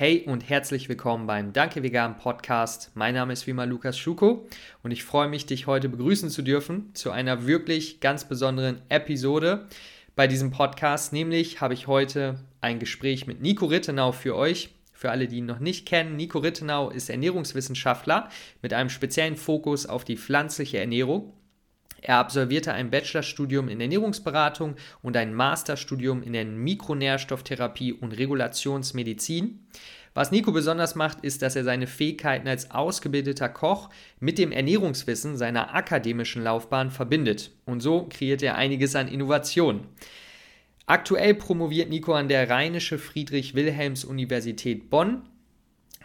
Hey und herzlich willkommen beim Danke Vegan Podcast. Mein Name ist wie immer Lukas Schuko und ich freue mich, dich heute begrüßen zu dürfen zu einer wirklich ganz besonderen Episode bei diesem Podcast. Nämlich habe ich heute ein Gespräch mit Nico Rittenau für euch. Für alle, die ihn noch nicht kennen, Nico Rittenau ist Ernährungswissenschaftler mit einem speziellen Fokus auf die pflanzliche Ernährung. Er absolvierte ein Bachelorstudium in Ernährungsberatung und ein Masterstudium in der Mikronährstofftherapie und Regulationsmedizin. Was Nico besonders macht, ist, dass er seine Fähigkeiten als ausgebildeter Koch mit dem Ernährungswissen seiner akademischen Laufbahn verbindet. Und so kreiert er einiges an Innovationen. Aktuell promoviert Nico an der Rheinische Friedrich-Wilhelms-Universität Bonn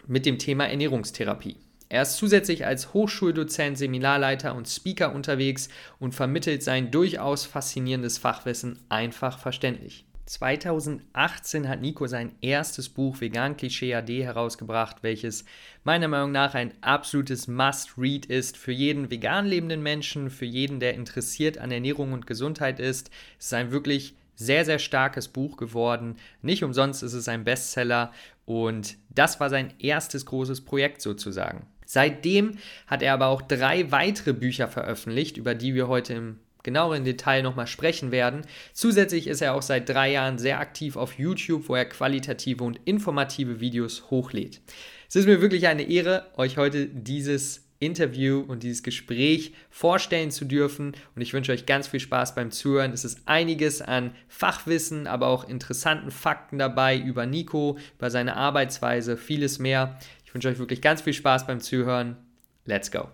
mit dem Thema Ernährungstherapie. Er ist zusätzlich als Hochschuldozent, Seminarleiter und Speaker unterwegs und vermittelt sein durchaus faszinierendes Fachwissen einfach verständlich. 2018 hat Nico sein erstes Buch Vegan Klischee AD herausgebracht, welches meiner Meinung nach ein absolutes Must-Read ist für jeden vegan lebenden Menschen, für jeden, der interessiert an Ernährung und Gesundheit ist. Es ist ein wirklich sehr, sehr starkes Buch geworden. Nicht umsonst ist es ein Bestseller und das war sein erstes großes Projekt sozusagen. Seitdem hat er aber auch drei weitere Bücher veröffentlicht, über die wir heute im genaueren Detail nochmal sprechen werden. Zusätzlich ist er auch seit drei Jahren sehr aktiv auf YouTube, wo er qualitative und informative Videos hochlädt. Es ist mir wirklich eine Ehre, euch heute dieses Interview und dieses Gespräch vorstellen zu dürfen. Und ich wünsche euch ganz viel Spaß beim Zuhören. Es ist einiges an Fachwissen, aber auch interessanten Fakten dabei über Nico, über seine Arbeitsweise, vieles mehr. Ich wünsche euch wirklich ganz viel Spaß beim Zuhören. Let's go.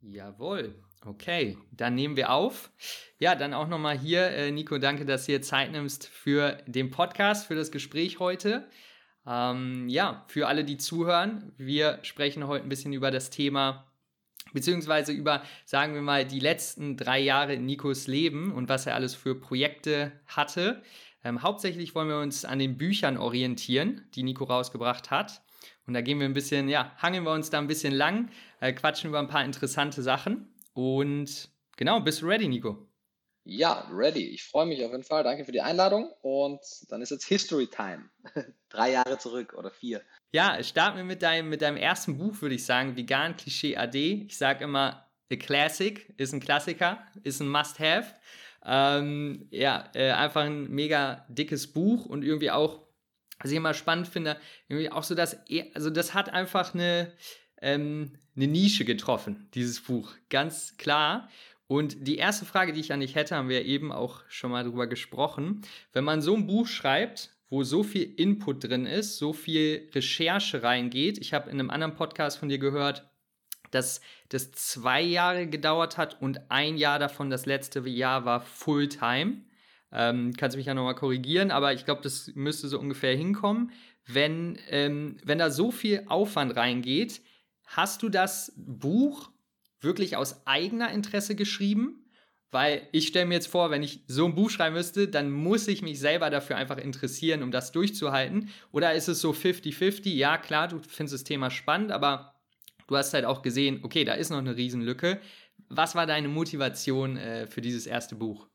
Jawohl. Okay, dann nehmen wir auf. Ja, dann auch nochmal hier, äh, Nico, danke, dass du dir Zeit nimmst für den Podcast, für das Gespräch heute. Ähm, ja, für alle, die zuhören, wir sprechen heute ein bisschen über das Thema, beziehungsweise über, sagen wir mal, die letzten drei Jahre in Nikos Leben und was er alles für Projekte hatte. Ähm, hauptsächlich wollen wir uns an den Büchern orientieren, die Nico rausgebracht hat. Und da gehen wir ein bisschen, ja, hangeln wir uns da ein bisschen lang, äh, quatschen über ein paar interessante Sachen. Und genau, bist du ready, Nico? Ja, ready. Ich freue mich auf jeden Fall. Danke für die Einladung. Und dann ist jetzt History Time. Drei Jahre zurück oder vier. Ja, starten wir mit deinem, mit deinem ersten Buch, würde ich sagen. Vegan Klischee AD. Ich sage immer, A Classic ist ein Klassiker, ist ein Must-Have. Ähm, ja, äh, einfach ein mega dickes Buch und irgendwie auch was ich immer spannend finde, auch so, dass, also das hat einfach eine, ähm, eine Nische getroffen, dieses Buch, ganz klar. Und die erste Frage, die ich an dich hätte, haben wir eben auch schon mal drüber gesprochen. Wenn man so ein Buch schreibt, wo so viel Input drin ist, so viel Recherche reingeht, ich habe in einem anderen Podcast von dir gehört, dass das zwei Jahre gedauert hat und ein Jahr davon, das letzte Jahr war Fulltime. Ähm, kannst du mich ja nochmal korrigieren, aber ich glaube, das müsste so ungefähr hinkommen. Wenn, ähm, wenn da so viel Aufwand reingeht, hast du das Buch wirklich aus eigener Interesse geschrieben? Weil ich stelle mir jetzt vor, wenn ich so ein Buch schreiben müsste, dann muss ich mich selber dafür einfach interessieren, um das durchzuhalten. Oder ist es so 50-50? Ja, klar, du findest das Thema spannend, aber du hast halt auch gesehen, okay, da ist noch eine Riesenlücke. Was war deine Motivation äh, für dieses erste Buch?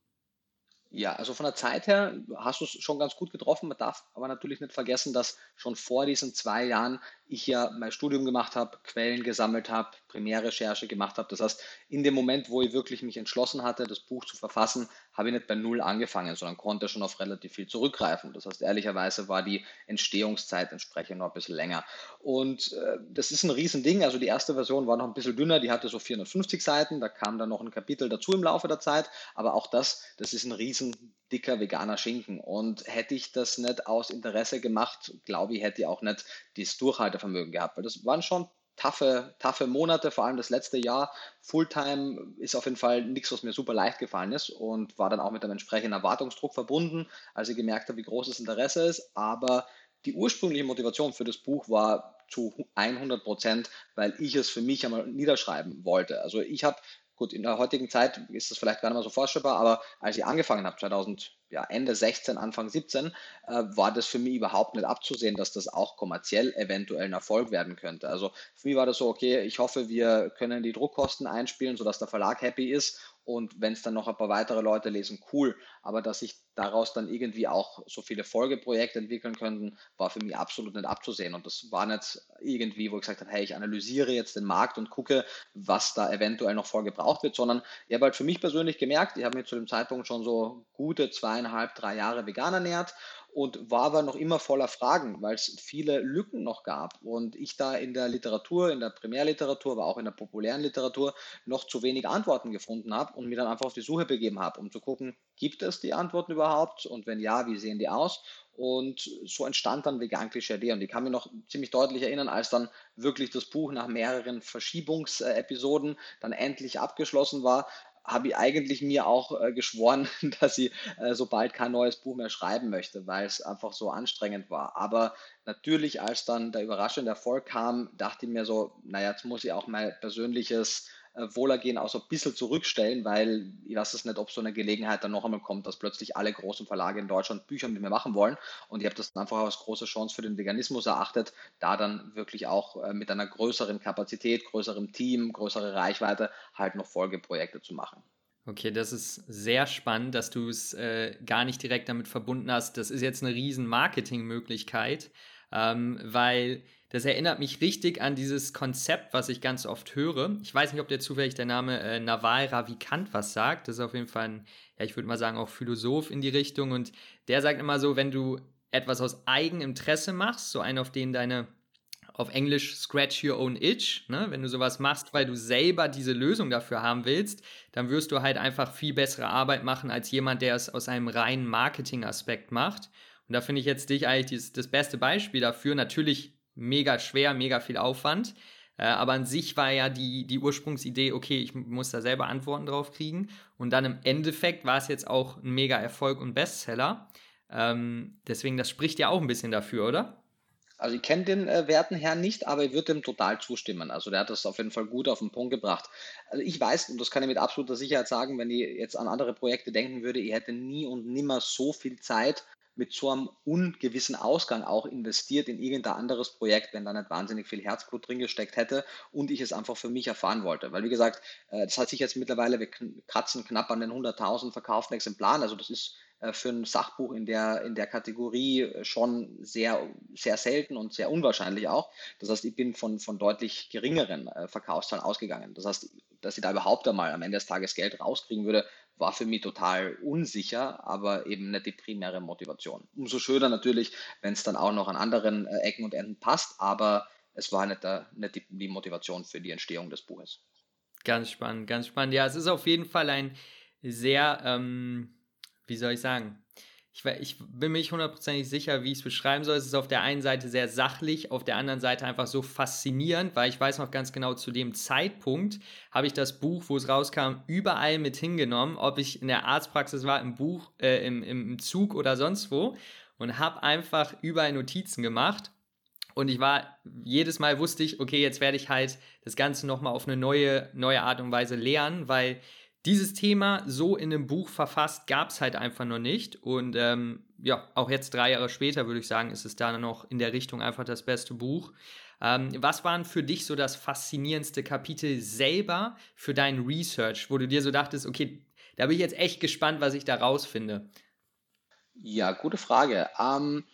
Ja, also von der Zeit her hast du es schon ganz gut getroffen. Man darf aber natürlich nicht vergessen, dass schon vor diesen zwei Jahren ich ja mein Studium gemacht habe, Quellen gesammelt habe, Primärrecherche gemacht habe. Das heißt, in dem Moment, wo ich wirklich mich entschlossen hatte, das Buch zu verfassen, habe ich nicht bei Null angefangen, sondern konnte schon auf relativ viel zurückgreifen. Das heißt, ehrlicherweise war die Entstehungszeit entsprechend noch ein bisschen länger. Und äh, das ist ein Riesending. Also die erste Version war noch ein bisschen dünner, die hatte so 450 Seiten, da kam dann noch ein Kapitel dazu im Laufe der Zeit. Aber auch das, das ist ein riesen dicker veganer Schinken. Und hätte ich das nicht aus Interesse gemacht, glaube ich, hätte ich auch nicht dieses Durchhaltevermögen gehabt. Weil das waren schon taffe, taffe Monate, vor allem das letzte Jahr. Fulltime ist auf jeden Fall nichts, was mir super leicht gefallen ist und war dann auch mit einem entsprechenden Erwartungsdruck verbunden, als ich gemerkt habe, wie groß das Interesse ist. Aber die ursprüngliche Motivation für das Buch war zu 100 Prozent, weil ich es für mich einmal niederschreiben wollte. Also ich habe Gut, in der heutigen Zeit ist das vielleicht gar nicht mehr so vorstellbar, aber als ich angefangen habe, 2000, ja, Ende 16, Anfang 17, äh, war das für mich überhaupt nicht abzusehen, dass das auch kommerziell eventuell ein Erfolg werden könnte. Also für mich war das so, okay, ich hoffe, wir können die Druckkosten einspielen, sodass der Verlag happy ist und wenn es dann noch ein paar weitere Leute lesen, cool. Aber dass sich daraus dann irgendwie auch so viele Folgeprojekte entwickeln könnten, war für mich absolut nicht abzusehen. Und das war nicht irgendwie, wo ich gesagt habe, hey, ich analysiere jetzt den Markt und gucke, was da eventuell noch voll gebraucht wird, sondern ich habe halt für mich persönlich gemerkt, ich habe mich zu dem Zeitpunkt schon so gute zweieinhalb, drei Jahre vegan ernährt und war aber noch immer voller Fragen, weil es viele Lücken noch gab. Und ich da in der Literatur, in der Primärliteratur, aber auch in der populären Literatur noch zu wenig Antworten gefunden habe und mir dann einfach auf die Suche begeben habe, um zu gucken, gibt es die Antworten überhaupt? Und wenn ja, wie sehen die aus? Und so entstand dann Vegan Klischee und ich kann mich noch ziemlich deutlich erinnern, als dann wirklich das Buch nach mehreren Verschiebungsepisoden dann endlich abgeschlossen war, habe ich eigentlich mir auch äh, geschworen, dass ich äh, sobald kein neues Buch mehr schreiben möchte, weil es einfach so anstrengend war. Aber natürlich, als dann der überraschende Erfolg kam, dachte ich mir so, naja, jetzt muss ich auch mein persönliches Wohlergehen auch so ein bisschen zurückstellen, weil ich weiß es nicht, ob so eine Gelegenheit dann noch einmal kommt, dass plötzlich alle großen Verlage in Deutschland Bücher mit mir machen wollen. Und ich habe das dann einfach als große Chance für den Veganismus erachtet, da dann wirklich auch äh, mit einer größeren Kapazität, größerem Team, größere Reichweite halt noch Folgeprojekte zu machen. Okay, das ist sehr spannend, dass du es äh, gar nicht direkt damit verbunden hast. Das ist jetzt eine riesen Marketingmöglichkeit, ähm, weil das erinnert mich richtig an dieses Konzept, was ich ganz oft höre. Ich weiß nicht, ob der zufällig der Name äh, Naval Ravikant was sagt. Das ist auf jeden Fall ein, ja, ich würde mal sagen, auch Philosoph in die Richtung. Und der sagt immer so, wenn du etwas aus Eigeninteresse machst, so einen, auf den deine auf Englisch scratch your own itch, ne? wenn du sowas machst, weil du selber diese Lösung dafür haben willst, dann wirst du halt einfach viel bessere Arbeit machen als jemand, der es aus einem reinen Marketing-Aspekt macht. Und da finde ich jetzt dich eigentlich das, das beste Beispiel dafür. Natürlich mega schwer, mega viel Aufwand. Äh, aber an sich war ja die, die Ursprungsidee, okay, ich muss da selber Antworten drauf kriegen. Und dann im Endeffekt war es jetzt auch ein mega Erfolg und Bestseller. Ähm, deswegen, das spricht ja auch ein bisschen dafür, oder? Also ich kenne den äh, werten Herrn nicht, aber ich würde dem total zustimmen. Also der hat das auf jeden Fall gut auf den Punkt gebracht. Also ich weiß, und das kann ich mit absoluter Sicherheit sagen, wenn ich jetzt an andere Projekte denken würde, ich hätte nie und nimmer so viel Zeit mit so einem ungewissen Ausgang auch investiert in irgendein anderes Projekt, wenn da nicht wahnsinnig viel Herzblut drin gesteckt hätte und ich es einfach für mich erfahren wollte. Weil wie gesagt, äh, das hat sich jetzt mittlerweile, wir kratzen knapp an den 100.000 verkauften Exemplaren, also das ist äh, für ein Sachbuch in der, in der Kategorie äh, schon sehr, sehr selten und sehr unwahrscheinlich auch. Das heißt, ich bin von, von deutlich geringeren Verkaufszahlen ausgegangen. Das heißt, dass ich da überhaupt einmal am Ende des Tages Geld rauskriegen würde, war für mich total unsicher, aber eben nicht die primäre Motivation. Umso schöner natürlich, wenn es dann auch noch an anderen äh, Ecken und Enden passt, aber es war nicht, der, nicht die, die Motivation für die Entstehung des Buches. Ganz spannend, ganz spannend. Ja, es ist auf jeden Fall ein sehr, ähm, wie soll ich sagen, ich, ich bin mir nicht hundertprozentig sicher, wie ich es beschreiben soll. Es ist auf der einen Seite sehr sachlich, auf der anderen Seite einfach so faszinierend, weil ich weiß noch ganz genau, zu dem Zeitpunkt habe ich das Buch, wo es rauskam, überall mit hingenommen, ob ich in der Arztpraxis war, im Buch, äh, im, im Zug oder sonst wo und habe einfach überall Notizen gemacht. Und ich war, jedes Mal wusste ich, okay, jetzt werde ich halt das Ganze nochmal auf eine neue, neue Art und Weise lernen, weil dieses Thema so in einem Buch verfasst gab es halt einfach noch nicht. Und ähm, ja, auch jetzt drei Jahre später würde ich sagen, ist es da noch in der Richtung einfach das beste Buch. Ähm, was waren für dich so das faszinierendste Kapitel selber für dein Research, wo du dir so dachtest, okay, da bin ich jetzt echt gespannt, was ich da rausfinde? Ja, gute Frage. Ähm,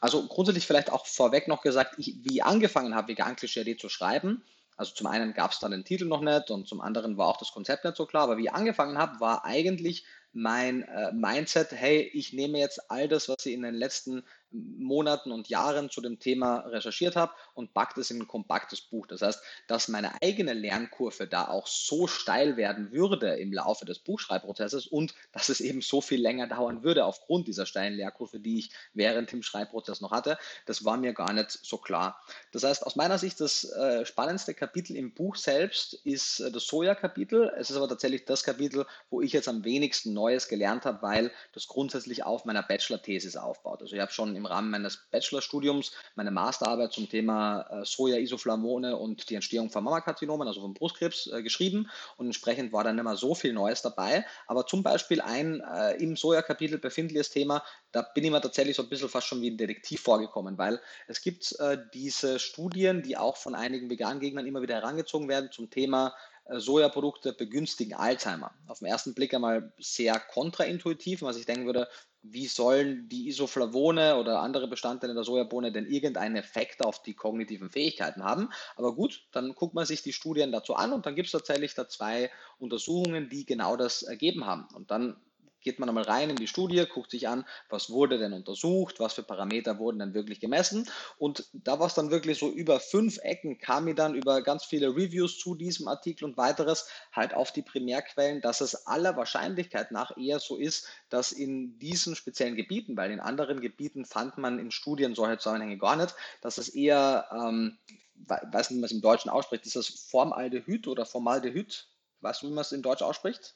also grundsätzlich vielleicht auch vorweg noch gesagt, ich, wie ich angefangen habe, Vegan Klischee zu schreiben, also zum einen gab es dann den Titel noch nicht und zum anderen war auch das Konzept nicht so klar. Aber wie ich angefangen habe, war eigentlich mein äh, Mindset, hey, ich nehme jetzt all das, was ich in den letzten Monaten und Jahren zu dem Thema recherchiert habe und packt es in ein kompaktes Buch. Das heißt, dass meine eigene Lernkurve da auch so steil werden würde im Laufe des Buchschreibprozesses und dass es eben so viel länger dauern würde aufgrund dieser steilen Lernkurve, die ich während dem Schreibprozess noch hatte, das war mir gar nicht so klar. Das heißt, aus meiner Sicht das äh, spannendste Kapitel im Buch selbst ist äh, das Soja-Kapitel. Es ist aber tatsächlich das Kapitel, wo ich jetzt am wenigsten Neues gelernt habe, weil das grundsätzlich auf meiner Bachelor-Thesis aufbaut. Also ich habe schon im Rahmen meines Bachelorstudiums meine Masterarbeit zum Thema äh, Soja-Isoflavone und die Entstehung von Mammakarzinomen, also vom Brustkrebs, äh, geschrieben und entsprechend war dann mehr so viel Neues dabei. Aber zum Beispiel ein äh, im Soja-Kapitel befindliches Thema, da bin ich mir tatsächlich so ein bisschen fast schon wie ein Detektiv vorgekommen, weil es gibt äh, diese Studien, die auch von einigen Vegan-Gegnern immer wieder herangezogen werden zum Thema äh, Sojaprodukte begünstigen Alzheimer. Auf den ersten Blick einmal sehr kontraintuitiv, was ich denken würde, wie sollen die Isoflavone oder andere Bestandteile der Sojabohne denn irgendeinen Effekt auf die kognitiven Fähigkeiten haben. Aber gut, dann guckt man sich die Studien dazu an und dann gibt es tatsächlich da zwei Untersuchungen, die genau das ergeben haben. Und dann geht man einmal rein in die Studie, guckt sich an, was wurde denn untersucht, was für Parameter wurden denn wirklich gemessen. Und da war es dann wirklich so über fünf Ecken, kam mir dann über ganz viele Reviews zu diesem Artikel und weiteres halt auf die Primärquellen, dass es aller Wahrscheinlichkeit nach eher so ist, dass in diesen speziellen Gebieten, weil in anderen Gebieten fand man in Studien solche Zusammenhänge gar nicht, dass es eher, ähm, weiß nicht, wie man es im Deutschen ausspricht, ist das Formaldehyd oder Formaldehyd? Weißt du, wie man es in Deutsch ausspricht?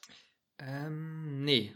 Ähm, nee.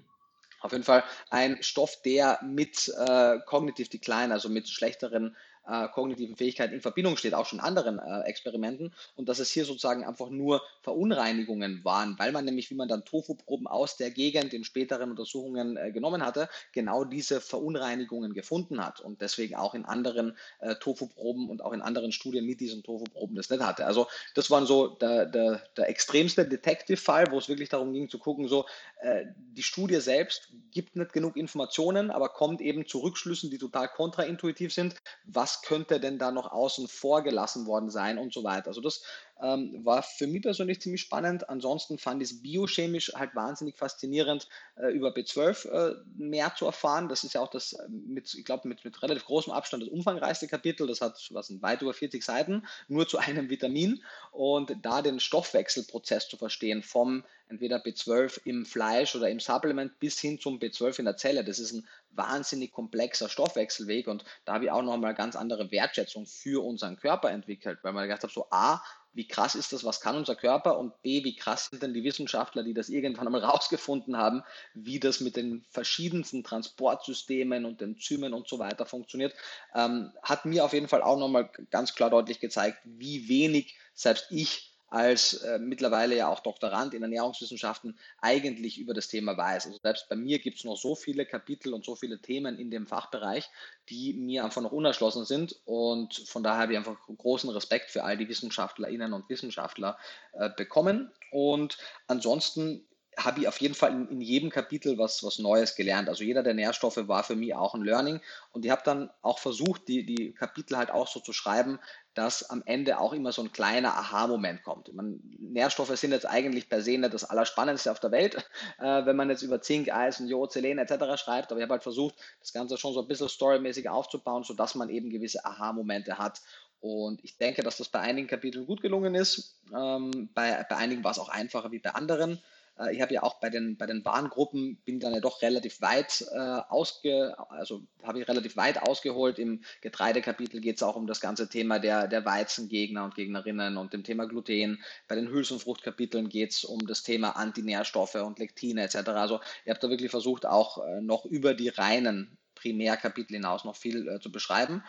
Auf jeden Fall ein Stoff, der mit äh, Cognitive Decline, also mit schlechteren äh, kognitiven Fähigkeiten in Verbindung steht, auch schon anderen äh, Experimenten. Und dass es hier sozusagen einfach nur Verunreinigungen waren, weil man nämlich, wie man dann Tofu-Proben aus der Gegend in späteren Untersuchungen äh, genommen hatte, genau diese Verunreinigungen gefunden hat und deswegen auch in anderen äh, Tofu-Proben und auch in anderen Studien mit diesen Tofu-Proben das nicht hatte. Also das war so der, der, der extremste Detective-Fall, wo es wirklich darum ging zu gucken, so äh, die Studie selbst gibt nicht genug Informationen, aber kommt eben zu Rückschlüssen, die total kontraintuitiv sind. Was was könnte denn da noch außen vor gelassen worden sein und so weiter. Also das ähm, war für mich persönlich ziemlich spannend. Ansonsten fand ich es biochemisch halt wahnsinnig faszinierend, äh, über B12 äh, mehr zu erfahren. Das ist ja auch das äh, mit, ich glaube, mit, mit relativ großem Abstand das umfangreichste Kapitel. Das hat was sind weit über 40 Seiten, nur zu einem Vitamin. Und da den Stoffwechselprozess zu verstehen, vom entweder B12 im Fleisch oder im Supplement bis hin zum B12 in der Zelle, das ist ein wahnsinnig komplexer Stoffwechselweg und da habe ich auch nochmal ganz andere Wertschätzung für unseren Körper entwickelt, weil man gedacht habe, so A, wie krass ist das, was kann unser Körper? Und B, wie krass sind denn die Wissenschaftler, die das irgendwann einmal rausgefunden haben, wie das mit den verschiedensten Transportsystemen und Enzymen und so weiter funktioniert, ähm, hat mir auf jeden Fall auch nochmal ganz klar deutlich gezeigt, wie wenig selbst ich als äh, mittlerweile ja auch Doktorand in Ernährungswissenschaften eigentlich über das Thema weiß. Also selbst bei mir gibt es noch so viele Kapitel und so viele Themen in dem Fachbereich, die mir einfach noch unerschlossen sind. Und von daher habe ich einfach großen Respekt für all die Wissenschaftlerinnen und Wissenschaftler äh, bekommen. Und ansonsten habe ich auf jeden Fall in, in, jedem Kapitel was, was Neues gelernt. Also jeder der Nährstoffe war für mich auch ein Learning. Und ich habe dann auch versucht, die, die Kapitel halt auch so zu schreiben, dass am Ende auch immer so ein kleiner Aha-Moment kommt. Man, Nährstoffe sind jetzt eigentlich per se nicht das Allerspannendste auf der Welt, äh, wenn man jetzt über Zink, Eisen, Jod, Selen etc. schreibt. Aber ich habe halt versucht, das Ganze schon so ein bisschen storymäßig aufzubauen, sodass man eben gewisse Aha-Momente hat. Und ich denke, dass das bei einigen Kapiteln gut gelungen ist. Ähm, bei, bei einigen war es auch einfacher wie bei anderen. Äh, ich habe ja auch bei den, bei den Warngruppen, bin dann ja doch relativ weit äh, ausge, also habe ich relativ weit ausgeholt. Im Getreidekapitel geht es auch um das ganze Thema der, der Weizengegner und Gegnerinnen und dem Thema Gluten. Bei den Hülsen- und Fruchtkapiteln geht es um das Thema Antinährstoffe und Lektine etc. Also ich habe da wirklich versucht, auch äh, noch über die reinen Primärkapitel hinaus noch viel äh, zu beschreiben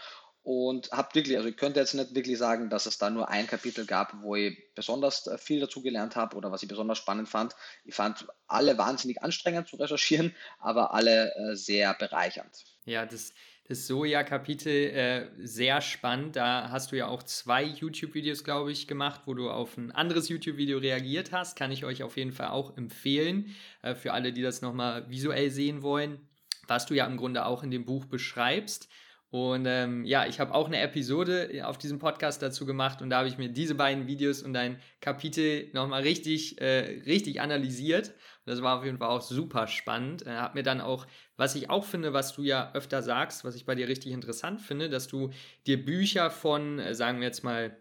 und habe wirklich, also ich könnte jetzt nicht wirklich sagen, dass es da nur ein Kapitel gab, wo ich besonders äh, viel dazu gelernt habe oder was ich besonders spannend fand. Ich fand alle wahnsinnig anstrengend zu recherchieren, aber alle äh, sehr bereichernd. Ja, das, das Soja-Kapitel äh, sehr spannend. Da hast du ja auch zwei YouTube-Videos, glaube ich, gemacht, wo du auf ein anderes YouTube-Video reagiert hast. Kann ich euch auf jeden Fall auch empfehlen, äh, für alle, die das nochmal visuell sehen wollen, was du ja im Grunde auch in dem Buch beschreibst. Und ähm, ja, ich habe auch eine Episode äh, auf diesem Podcast dazu gemacht und da habe ich mir diese beiden Videos und ein Kapitel nochmal richtig, äh, richtig analysiert. Und das war auf jeden Fall auch super spannend. Äh, hab mir dann auch, was ich auch finde, was du ja öfter sagst, was ich bei dir richtig interessant finde, dass du dir Bücher von, äh, sagen wir jetzt mal,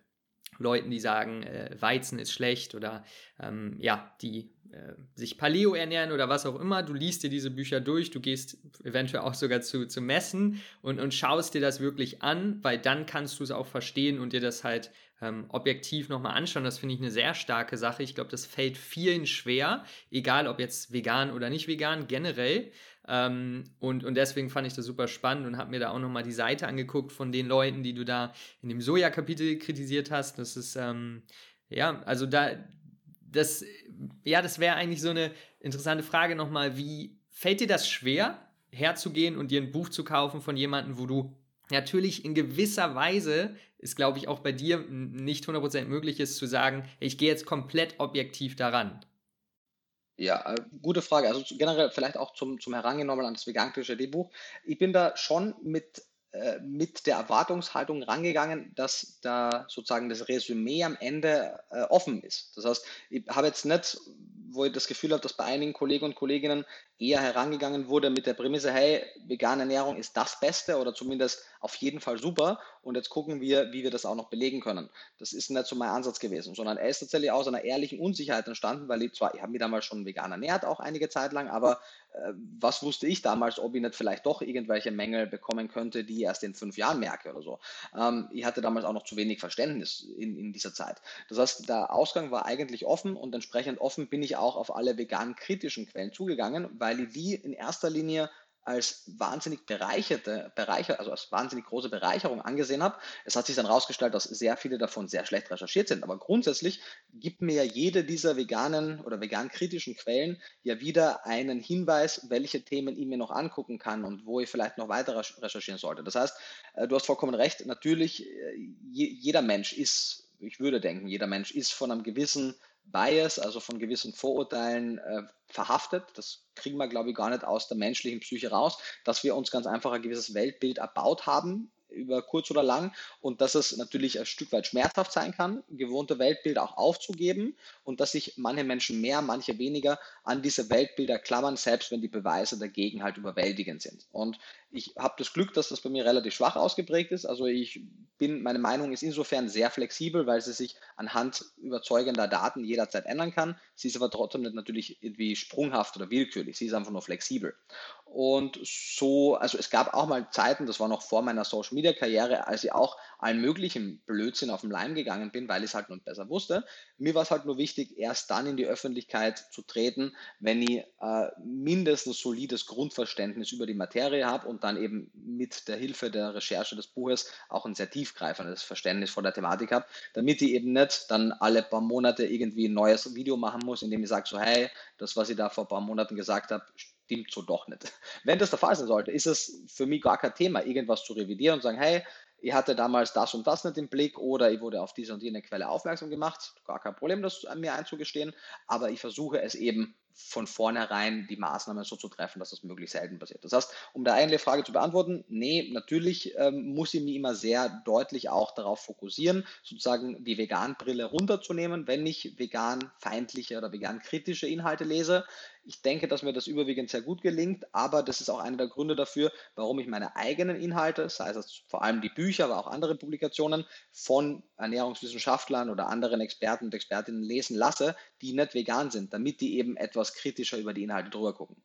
Leuten, die sagen, äh, Weizen ist schlecht oder ähm, ja, die äh, sich Paleo ernähren oder was auch immer. Du liest dir diese Bücher durch, du gehst eventuell auch sogar zu, zu Messen und, und schaust dir das wirklich an, weil dann kannst du es auch verstehen und dir das halt ähm, objektiv nochmal anschauen. Das finde ich eine sehr starke Sache. Ich glaube, das fällt vielen schwer, egal ob jetzt vegan oder nicht vegan, generell. Ähm, und, und deswegen fand ich das super spannend und habe mir da auch nochmal die Seite angeguckt von den Leuten, die du da in dem Soja-Kapitel kritisiert hast. Das ist, ähm, ja, also da, das, ja, das wäre eigentlich so eine interessante Frage nochmal. Wie fällt dir das schwer, herzugehen und dir ein Buch zu kaufen von jemandem, wo du natürlich in gewisser Weise ist, glaube ich, auch bei dir nicht 100% möglich ist zu sagen, ich gehe jetzt komplett objektiv daran. Ja, äh, gute Frage. Also generell vielleicht auch zum, zum Herangenommen an das veganische D-Buch. Ich bin da schon mit äh, mit der Erwartungshaltung rangegangen, dass da sozusagen das Resümee am Ende äh, offen ist. Das heißt, ich habe jetzt nicht, wo ich das Gefühl habe, dass bei einigen Kollegen und Kolleginnen eher herangegangen wurde mit der Prämisse, hey, vegane Ernährung ist das Beste oder zumindest auf jeden Fall super und jetzt gucken wir, wie wir das auch noch belegen können. Das ist nicht so mein Ansatz gewesen, sondern er ist tatsächlich aus einer ehrlichen Unsicherheit entstanden, weil ich zwar, ich habe mich damals schon vegan ernährt, auch einige Zeit lang, aber äh, was wusste ich damals, ob ich nicht vielleicht doch irgendwelche Mängel bekommen könnte, die ich erst in fünf Jahren merke oder so. Ähm, ich hatte damals auch noch zu wenig Verständnis in, in dieser Zeit. Das heißt, der Ausgang war eigentlich offen und entsprechend offen bin ich auch auf alle vegan kritischen Quellen zugegangen, weil ich die in erster Linie als wahnsinnig bereicherte, bereicher, also als wahnsinnig große Bereicherung angesehen habe. Es hat sich dann herausgestellt, dass sehr viele davon sehr schlecht recherchiert sind. Aber grundsätzlich gibt mir ja jede dieser veganen oder vegan kritischen Quellen ja wieder einen Hinweis, welche Themen ich mir noch angucken kann und wo ich vielleicht noch weiter recherchieren sollte. Das heißt, äh, du hast vollkommen recht. Natürlich, äh, jeder Mensch ist, ich würde denken, jeder Mensch ist von einem gewissen Bias, also von gewissen Vorurteilen äh, verhaftet. Das kriegen wir, glaube ich, gar nicht aus der menschlichen Psyche raus, dass wir uns ganz einfach ein gewisses Weltbild erbaut haben über kurz oder lang und dass es natürlich ein Stück weit schmerzhaft sein kann, gewohnte Weltbilder auch aufzugeben und dass sich manche Menschen mehr, manche weniger an diese Weltbilder klammern, selbst wenn die Beweise dagegen halt überwältigend sind. Und ich habe das Glück, dass das bei mir relativ schwach ausgeprägt ist. Also ich bin, meine Meinung ist insofern sehr flexibel, weil sie sich anhand überzeugender Daten jederzeit ändern kann. Sie ist aber trotzdem nicht natürlich irgendwie sprunghaft oder willkürlich. Sie ist einfach nur flexibel. Und so, also es gab auch mal Zeiten, das war noch vor meiner Social Media Karriere, als ich auch allen möglichen Blödsinn auf den Leim gegangen bin, weil ich es halt nun besser wusste. Mir war es halt nur wichtig, erst dann in die Öffentlichkeit zu treten, wenn ich äh, mindestens solides Grundverständnis über die Materie habe und dann eben mit der Hilfe der Recherche des Buches auch ein sehr tiefgreifendes Verständnis von der Thematik habe, damit ich eben nicht dann alle paar Monate irgendwie ein neues Video machen muss, in dem ich sage so, hey, das, was ich da vor ein paar Monaten gesagt habe, stimmt so doch nicht. Wenn das der Fall sein sollte, ist es für mich gar kein Thema, irgendwas zu revidieren und sagen, hey, ich hatte damals das und das nicht im Blick oder ich wurde auf diese und jene Quelle aufmerksam gemacht. Gar kein Problem, das mir einzugestehen, aber ich versuche es eben von vornherein die Maßnahmen so zu treffen, dass das möglichst selten passiert. Das heißt, um da eine Frage zu beantworten, nee, natürlich ähm, muss ich mich immer sehr deutlich auch darauf fokussieren, sozusagen die Vegan-Brille runterzunehmen, wenn ich vegan-feindliche oder vegan-kritische Inhalte lese. Ich denke, dass mir das überwiegend sehr gut gelingt, aber das ist auch einer der Gründe dafür, warum ich meine eigenen Inhalte, sei es vor allem die Bücher, aber auch andere Publikationen von Ernährungswissenschaftlern oder anderen Experten und Expertinnen lesen lasse, die nicht vegan sind, damit die eben etwas kritischer über die Inhalte drüber gucken.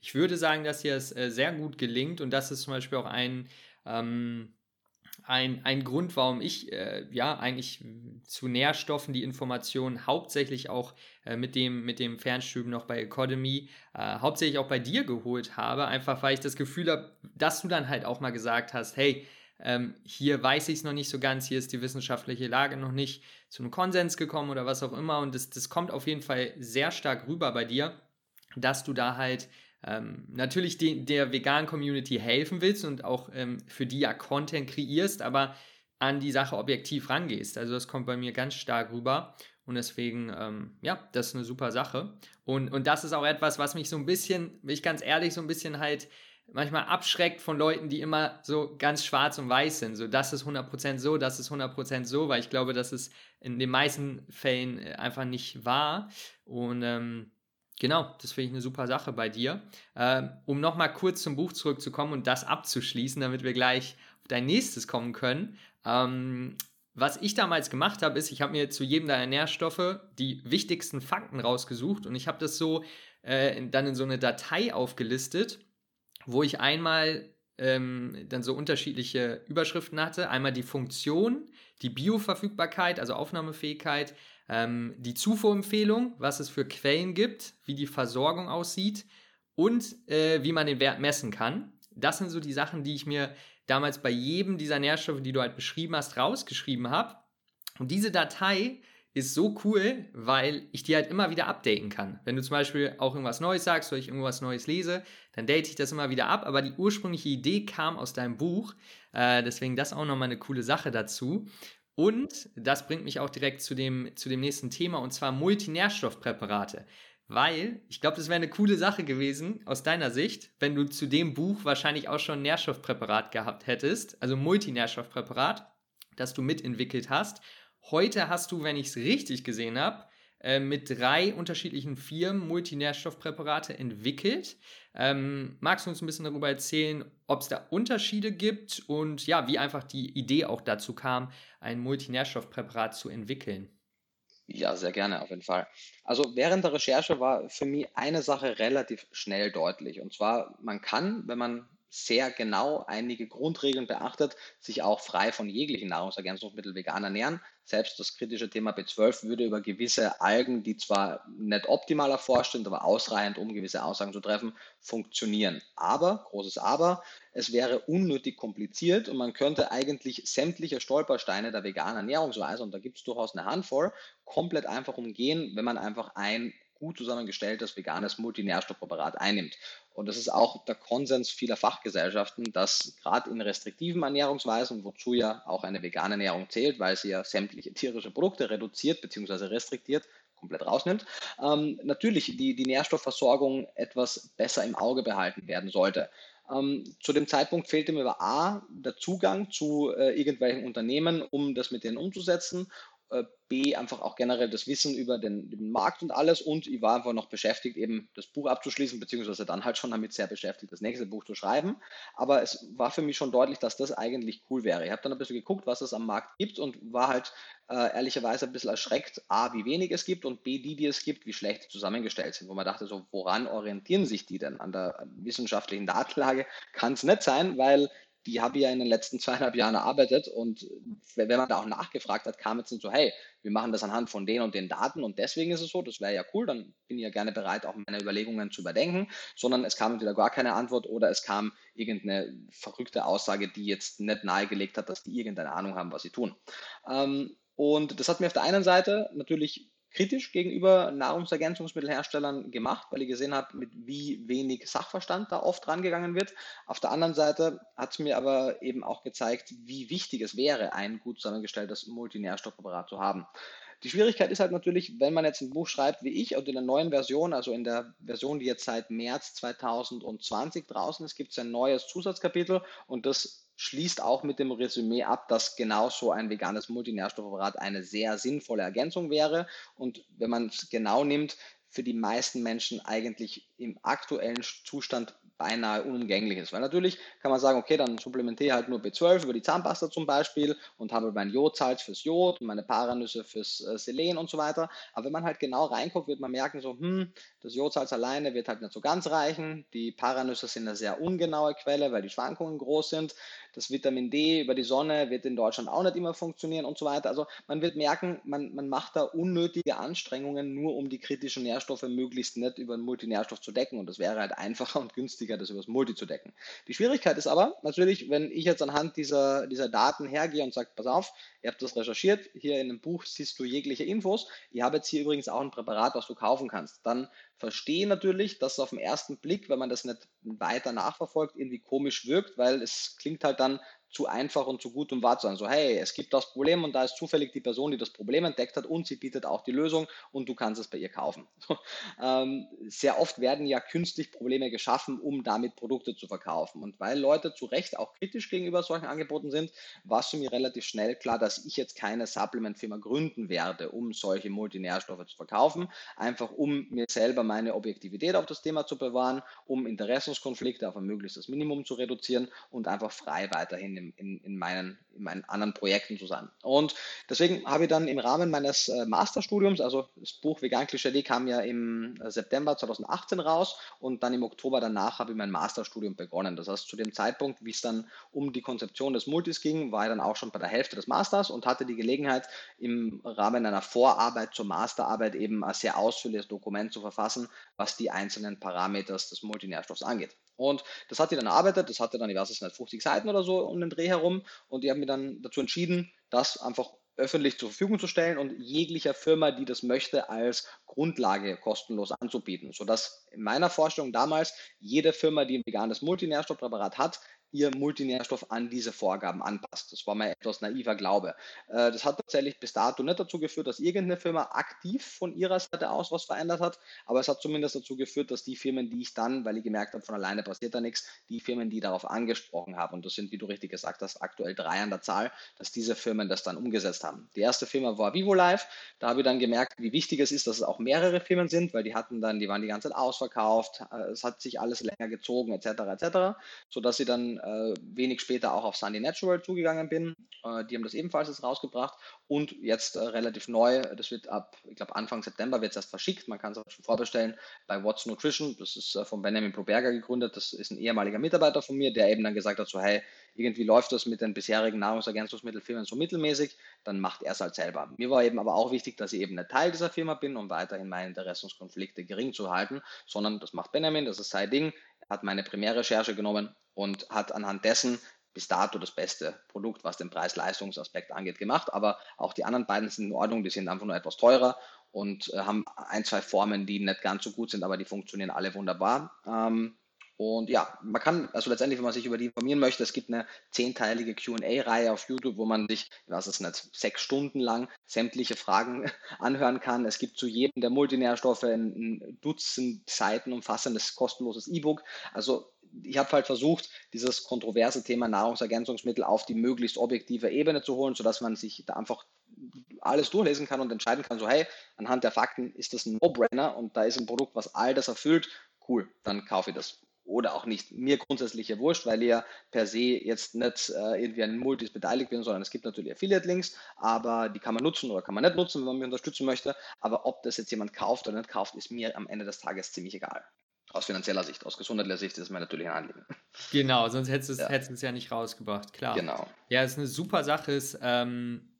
Ich würde sagen, dass hier es äh, sehr gut gelingt und das ist zum Beispiel auch ein ähm ein, ein Grund, warum ich äh, ja eigentlich zu Nährstoffen die Informationen hauptsächlich auch äh, mit dem mit dem Fernstüben noch bei Academy äh, hauptsächlich auch bei dir geholt habe, einfach weil ich das Gefühl habe, dass du dann halt auch mal gesagt hast, hey, ähm, hier weiß ich es noch nicht so ganz, hier ist die wissenschaftliche Lage noch nicht zu einem Konsens gekommen oder was auch immer und das, das kommt auf jeden Fall sehr stark rüber bei dir, dass du da halt ähm, natürlich de der veganen Community helfen willst und auch ähm, für die ja Content kreierst, aber an die Sache objektiv rangehst. Also das kommt bei mir ganz stark rüber und deswegen, ähm, ja, das ist eine super Sache. Und, und das ist auch etwas, was mich so ein bisschen, bin ich ganz ehrlich, so ein bisschen halt manchmal abschreckt von Leuten, die immer so ganz schwarz und weiß sind. So, das ist 100% so, das ist 100% so, weil ich glaube, das ist in den meisten Fällen äh, einfach nicht wahr. Und ähm, Genau, das finde ich eine super Sache bei dir. Ähm, um nochmal kurz zum Buch zurückzukommen und das abzuschließen, damit wir gleich auf dein nächstes kommen können. Ähm, was ich damals gemacht habe, ist, ich habe mir zu jedem deiner Nährstoffe die wichtigsten Fakten rausgesucht und ich habe das so äh, dann in so eine Datei aufgelistet, wo ich einmal ähm, dann so unterschiedliche Überschriften hatte. Einmal die Funktion, die Bioverfügbarkeit, also Aufnahmefähigkeit, ähm, die Zufuhrempfehlung, was es für Quellen gibt, wie die Versorgung aussieht und äh, wie man den Wert messen kann. Das sind so die Sachen, die ich mir damals bei jedem dieser Nährstoffe, die du halt beschrieben hast, rausgeschrieben habe. Und diese Datei, ist so cool, weil ich die halt immer wieder updaten kann. Wenn du zum Beispiel auch irgendwas Neues sagst oder ich irgendwas Neues lese, dann date ich das immer wieder ab. Aber die ursprüngliche Idee kam aus deinem Buch. Äh, deswegen das auch nochmal eine coole Sache dazu. Und das bringt mich auch direkt zu dem, zu dem nächsten Thema, und zwar Multinährstoffpräparate. Weil ich glaube, das wäre eine coole Sache gewesen aus deiner Sicht, wenn du zu dem Buch wahrscheinlich auch schon ein Nährstoffpräparat gehabt hättest, also Multinährstoffpräparat, das du mitentwickelt hast. Heute hast du, wenn ich es richtig gesehen habe, äh, mit drei unterschiedlichen Firmen Multinährstoffpräparate entwickelt. Ähm, magst du uns ein bisschen darüber erzählen, ob es da Unterschiede gibt und ja, wie einfach die Idee auch dazu kam, ein Multinährstoffpräparat zu entwickeln? Ja, sehr gerne, auf jeden Fall. Also während der Recherche war für mich eine Sache relativ schnell deutlich. Und zwar, man kann, wenn man sehr genau einige Grundregeln beachtet, sich auch frei von jeglichen Nahrungsergänzungsmitteln vegan ernähren. Selbst das kritische Thema B12 würde über gewisse Algen, die zwar nicht optimal erforscht sind, aber ausreichend, um gewisse Aussagen zu treffen, funktionieren. Aber, großes Aber, es wäre unnötig kompliziert und man könnte eigentlich sämtliche Stolpersteine der veganen Ernährungsweise, und da gibt es durchaus eine Handvoll, komplett einfach umgehen, wenn man einfach ein gut zusammengestelltes veganes Multinährstoffpräparat einnimmt. Und das ist auch der Konsens vieler Fachgesellschaften, dass gerade in restriktiven Ernährungsweisen, wozu ja auch eine vegane Ernährung zählt, weil sie ja sämtliche tierische Produkte reduziert bzw. restriktiert, komplett rausnimmt, ähm, natürlich die, die Nährstoffversorgung etwas besser im Auge behalten werden sollte. Ähm, zu dem Zeitpunkt fehlte mir aber A, der Zugang zu äh, irgendwelchen Unternehmen, um das mit denen umzusetzen B, einfach auch generell das Wissen über den, den, Markt und alles. Und ich war einfach noch beschäftigt, eben das Buch abzuschließen, beziehungsweise dann halt schon damit sehr beschäftigt, das nächste Buch zu schreiben. Aber es war für mich schon deutlich, dass das eigentlich cool wäre. Ich habe dann ein bisschen geguckt, was es am Markt gibt und war halt äh, ehrlicherweise ein bisschen erschreckt, A, wie wenig es gibt und B, die, die es gibt, wie schlecht zusammengestellt sind. Wo man dachte, so, woran orientieren sich die denn? An der wissenschaftlichen Datenlage kann es nicht sein, weil die habe ich ja in den letzten zweieinhalb Jahren erarbeitet und wenn man da auch nachgefragt hat, kam jetzt so, hey, wir machen das anhand von den und den Daten und deswegen ist es so, das wäre ja cool, dann bin ich ja gerne bereit, auch meine Überlegungen zu überdenken, sondern es kam entweder gar keine Antwort oder es kam irgendeine verrückte Aussage, die jetzt nicht nahegelegt hat, dass die irgendeine Ahnung haben, was sie tun. Ähm, und das hat mir auf der einen Seite natürlich kritisch gegenüber Nahrungsergänzungsmittelherstellern gemacht, weil ich gesehen habe, mit wie wenig Sachverstand da oft rangegangen wird. Auf der anderen Seite hat es mir aber eben auch gezeigt, wie wichtig es wäre, ein gut zusammengestelltes Multinährstoffpräparat zu haben. Die Schwierigkeit ist halt natürlich, wenn man jetzt ein Buch schreibt wie ich und in der neuen Version, also in der Version, die jetzt seit März 2020 draußen ist, gibt es ein neues Zusatzkapitel und das schließt auch mit dem Resümee ab, dass genau so ein veganes Multinährstoffapparat eine sehr sinnvolle Ergänzung wäre. Und wenn man es genau nimmt, für die meisten Menschen eigentlich im aktuellen Zustand beinahe unumgänglich ist. Weil natürlich kann man sagen, okay, dann supplementiere halt nur B12 über die Zahnpasta zum Beispiel und habe mein Jodsalz fürs Jod und meine Paranüsse fürs äh, Selen und so weiter. Aber wenn man halt genau reinguckt, wird man merken, so, hm, das Jodsalz alleine wird halt nicht so ganz reichen. Die Paranüsse sind eine sehr ungenaue Quelle, weil die Schwankungen groß sind. Das Vitamin D über die Sonne wird in Deutschland auch nicht immer funktionieren und so weiter. Also man wird merken, man, man macht da unnötige Anstrengungen, nur um die kritischen Nährstoffe möglichst nicht über einen Multinährstoff zu decken. Und das wäre halt einfacher und günstiger, das über das Multi zu decken. Die Schwierigkeit ist aber natürlich, wenn ich jetzt anhand dieser, dieser Daten hergehe und sage, pass auf, ihr habt das recherchiert, hier in dem Buch siehst du jegliche Infos. Ich habe jetzt hier übrigens auch ein Präparat, was du kaufen kannst. Dann verstehe natürlich, dass es auf den ersten Blick, wenn man das nicht weiter nachverfolgt, irgendwie komisch wirkt, weil es klingt halt dann zu einfach und zu gut, um wahr zu sein. So, hey, es gibt das Problem und da ist zufällig die Person, die das Problem entdeckt hat und sie bietet auch die Lösung und du kannst es bei ihr kaufen. Ähm, sehr oft werden ja künstlich Probleme geschaffen, um damit Produkte zu verkaufen. Und weil Leute zu Recht auch kritisch gegenüber solchen Angeboten sind, war es mich relativ schnell klar, dass ich jetzt keine Supplement-Firma gründen werde, um solche Multinährstoffe zu verkaufen, einfach um mir selber meine Objektivität auf das Thema zu bewahren, um Interessenskonflikte auf ein möglichstes Minimum zu reduzieren und einfach frei weiterhin in, in, in, meinen, in meinen anderen Projekten zu sein. Und deswegen habe ich dann im Rahmen meines äh, Masterstudiums, also das Buch Vegan Klischee kam ja im äh, September 2018 raus und dann im Oktober danach habe ich mein Masterstudium begonnen. Das heißt, zu dem Zeitpunkt, wie es dann um die Konzeption des Multis ging, war ich dann auch schon bei der Hälfte des Masters und hatte die Gelegenheit, im Rahmen einer Vorarbeit zur Masterarbeit eben ein sehr ausführliches Dokument zu verfassen, was die einzelnen Parameter des Multinährstoffs angeht. Und das hat die dann erarbeitet, das hatte dann, ich weiß es nicht, 50 Seiten oder so um den Dreh herum. Und die haben mir dann dazu entschieden, das einfach öffentlich zur Verfügung zu stellen und jeglicher Firma, die das möchte, als Grundlage kostenlos anzubieten, sodass in meiner Vorstellung damals jede Firma, die ein veganes Multinährstoffpräparat hat, ihr Multinährstoff an diese Vorgaben anpasst. Das war mein etwas naiver Glaube. Äh, das hat tatsächlich bis dato nicht dazu geführt, dass irgendeine Firma aktiv von ihrer Seite aus was verändert hat, aber es hat zumindest dazu geführt, dass die Firmen, die ich dann, weil ich gemerkt habe, von alleine passiert da nichts, die Firmen, die darauf angesprochen haben, und das sind, wie du richtig gesagt hast, aktuell drei an der Zahl, dass diese Firmen das dann umgesetzt haben. Die erste Firma war VivoLife. Da habe ich dann gemerkt, wie wichtig es ist, dass es auch mehrere Firmen sind, weil die hatten dann, die waren die ganze Zeit ausverkauft, äh, es hat sich alles länger gezogen, etc., etc., sodass sie dann äh, wenig später auch auf Sunday Natural zugegangen bin. Äh, die haben das ebenfalls jetzt rausgebracht. Und jetzt äh, relativ neu, das wird ab, ich glaube Anfang September wird es erst verschickt, man kann es auch schon vorbestellen bei What's Nutrition, das ist äh, von Benjamin Proberger gegründet, das ist ein ehemaliger Mitarbeiter von mir, der eben dann gesagt hat, so hey, irgendwie läuft das mit den bisherigen Nahrungsergänzungsmittelfirmen so mittelmäßig, dann macht er es halt selber. Mir war eben aber auch wichtig, dass ich eben ein Teil dieser Firma bin, um weiterhin meine Interessenskonflikte gering zu halten, sondern das macht Benjamin, das ist sein Ding, hat meine Primärrecherche genommen und hat anhand dessen bis dato das beste Produkt, was den Preis-Leistungsaspekt angeht, gemacht. Aber auch die anderen beiden sind in Ordnung, die sind einfach nur etwas teurer und äh, haben ein, zwei Formen, die nicht ganz so gut sind, aber die funktionieren alle wunderbar. Ähm, und ja, man kann, also letztendlich, wenn man sich über die informieren möchte, es gibt eine zehnteilige QA-Reihe auf YouTube, wo man sich, ich weiß es nicht, sechs Stunden lang sämtliche Fragen anhören kann. Es gibt zu jedem der Multinährstoffe ein, ein Dutzend Seiten umfassendes kostenloses E-Book. Also ich habe halt versucht, dieses kontroverse Thema Nahrungsergänzungsmittel auf die möglichst objektive Ebene zu holen, sodass man sich da einfach alles durchlesen kann und entscheiden kann, so hey, anhand der Fakten ist das ein No-Brainer und da ist ein Produkt, was all das erfüllt, cool, dann kaufe ich das oder auch nicht. Mir grundsätzlich ja wurscht, weil ich ja per se jetzt nicht äh, irgendwie an Multis beteiligt bin, sondern es gibt natürlich Affiliate-Links, aber die kann man nutzen oder kann man nicht nutzen, wenn man mich unterstützen möchte. Aber ob das jetzt jemand kauft oder nicht kauft, ist mir am Ende des Tages ziemlich egal. Aus finanzieller Sicht, aus gesundheitlicher Sicht ist es mir natürlich ein Anliegen. Genau, sonst hättest du es, ja. ja nicht rausgebracht, klar. Genau. Ja, es ist eine super Sache. Ist, ähm,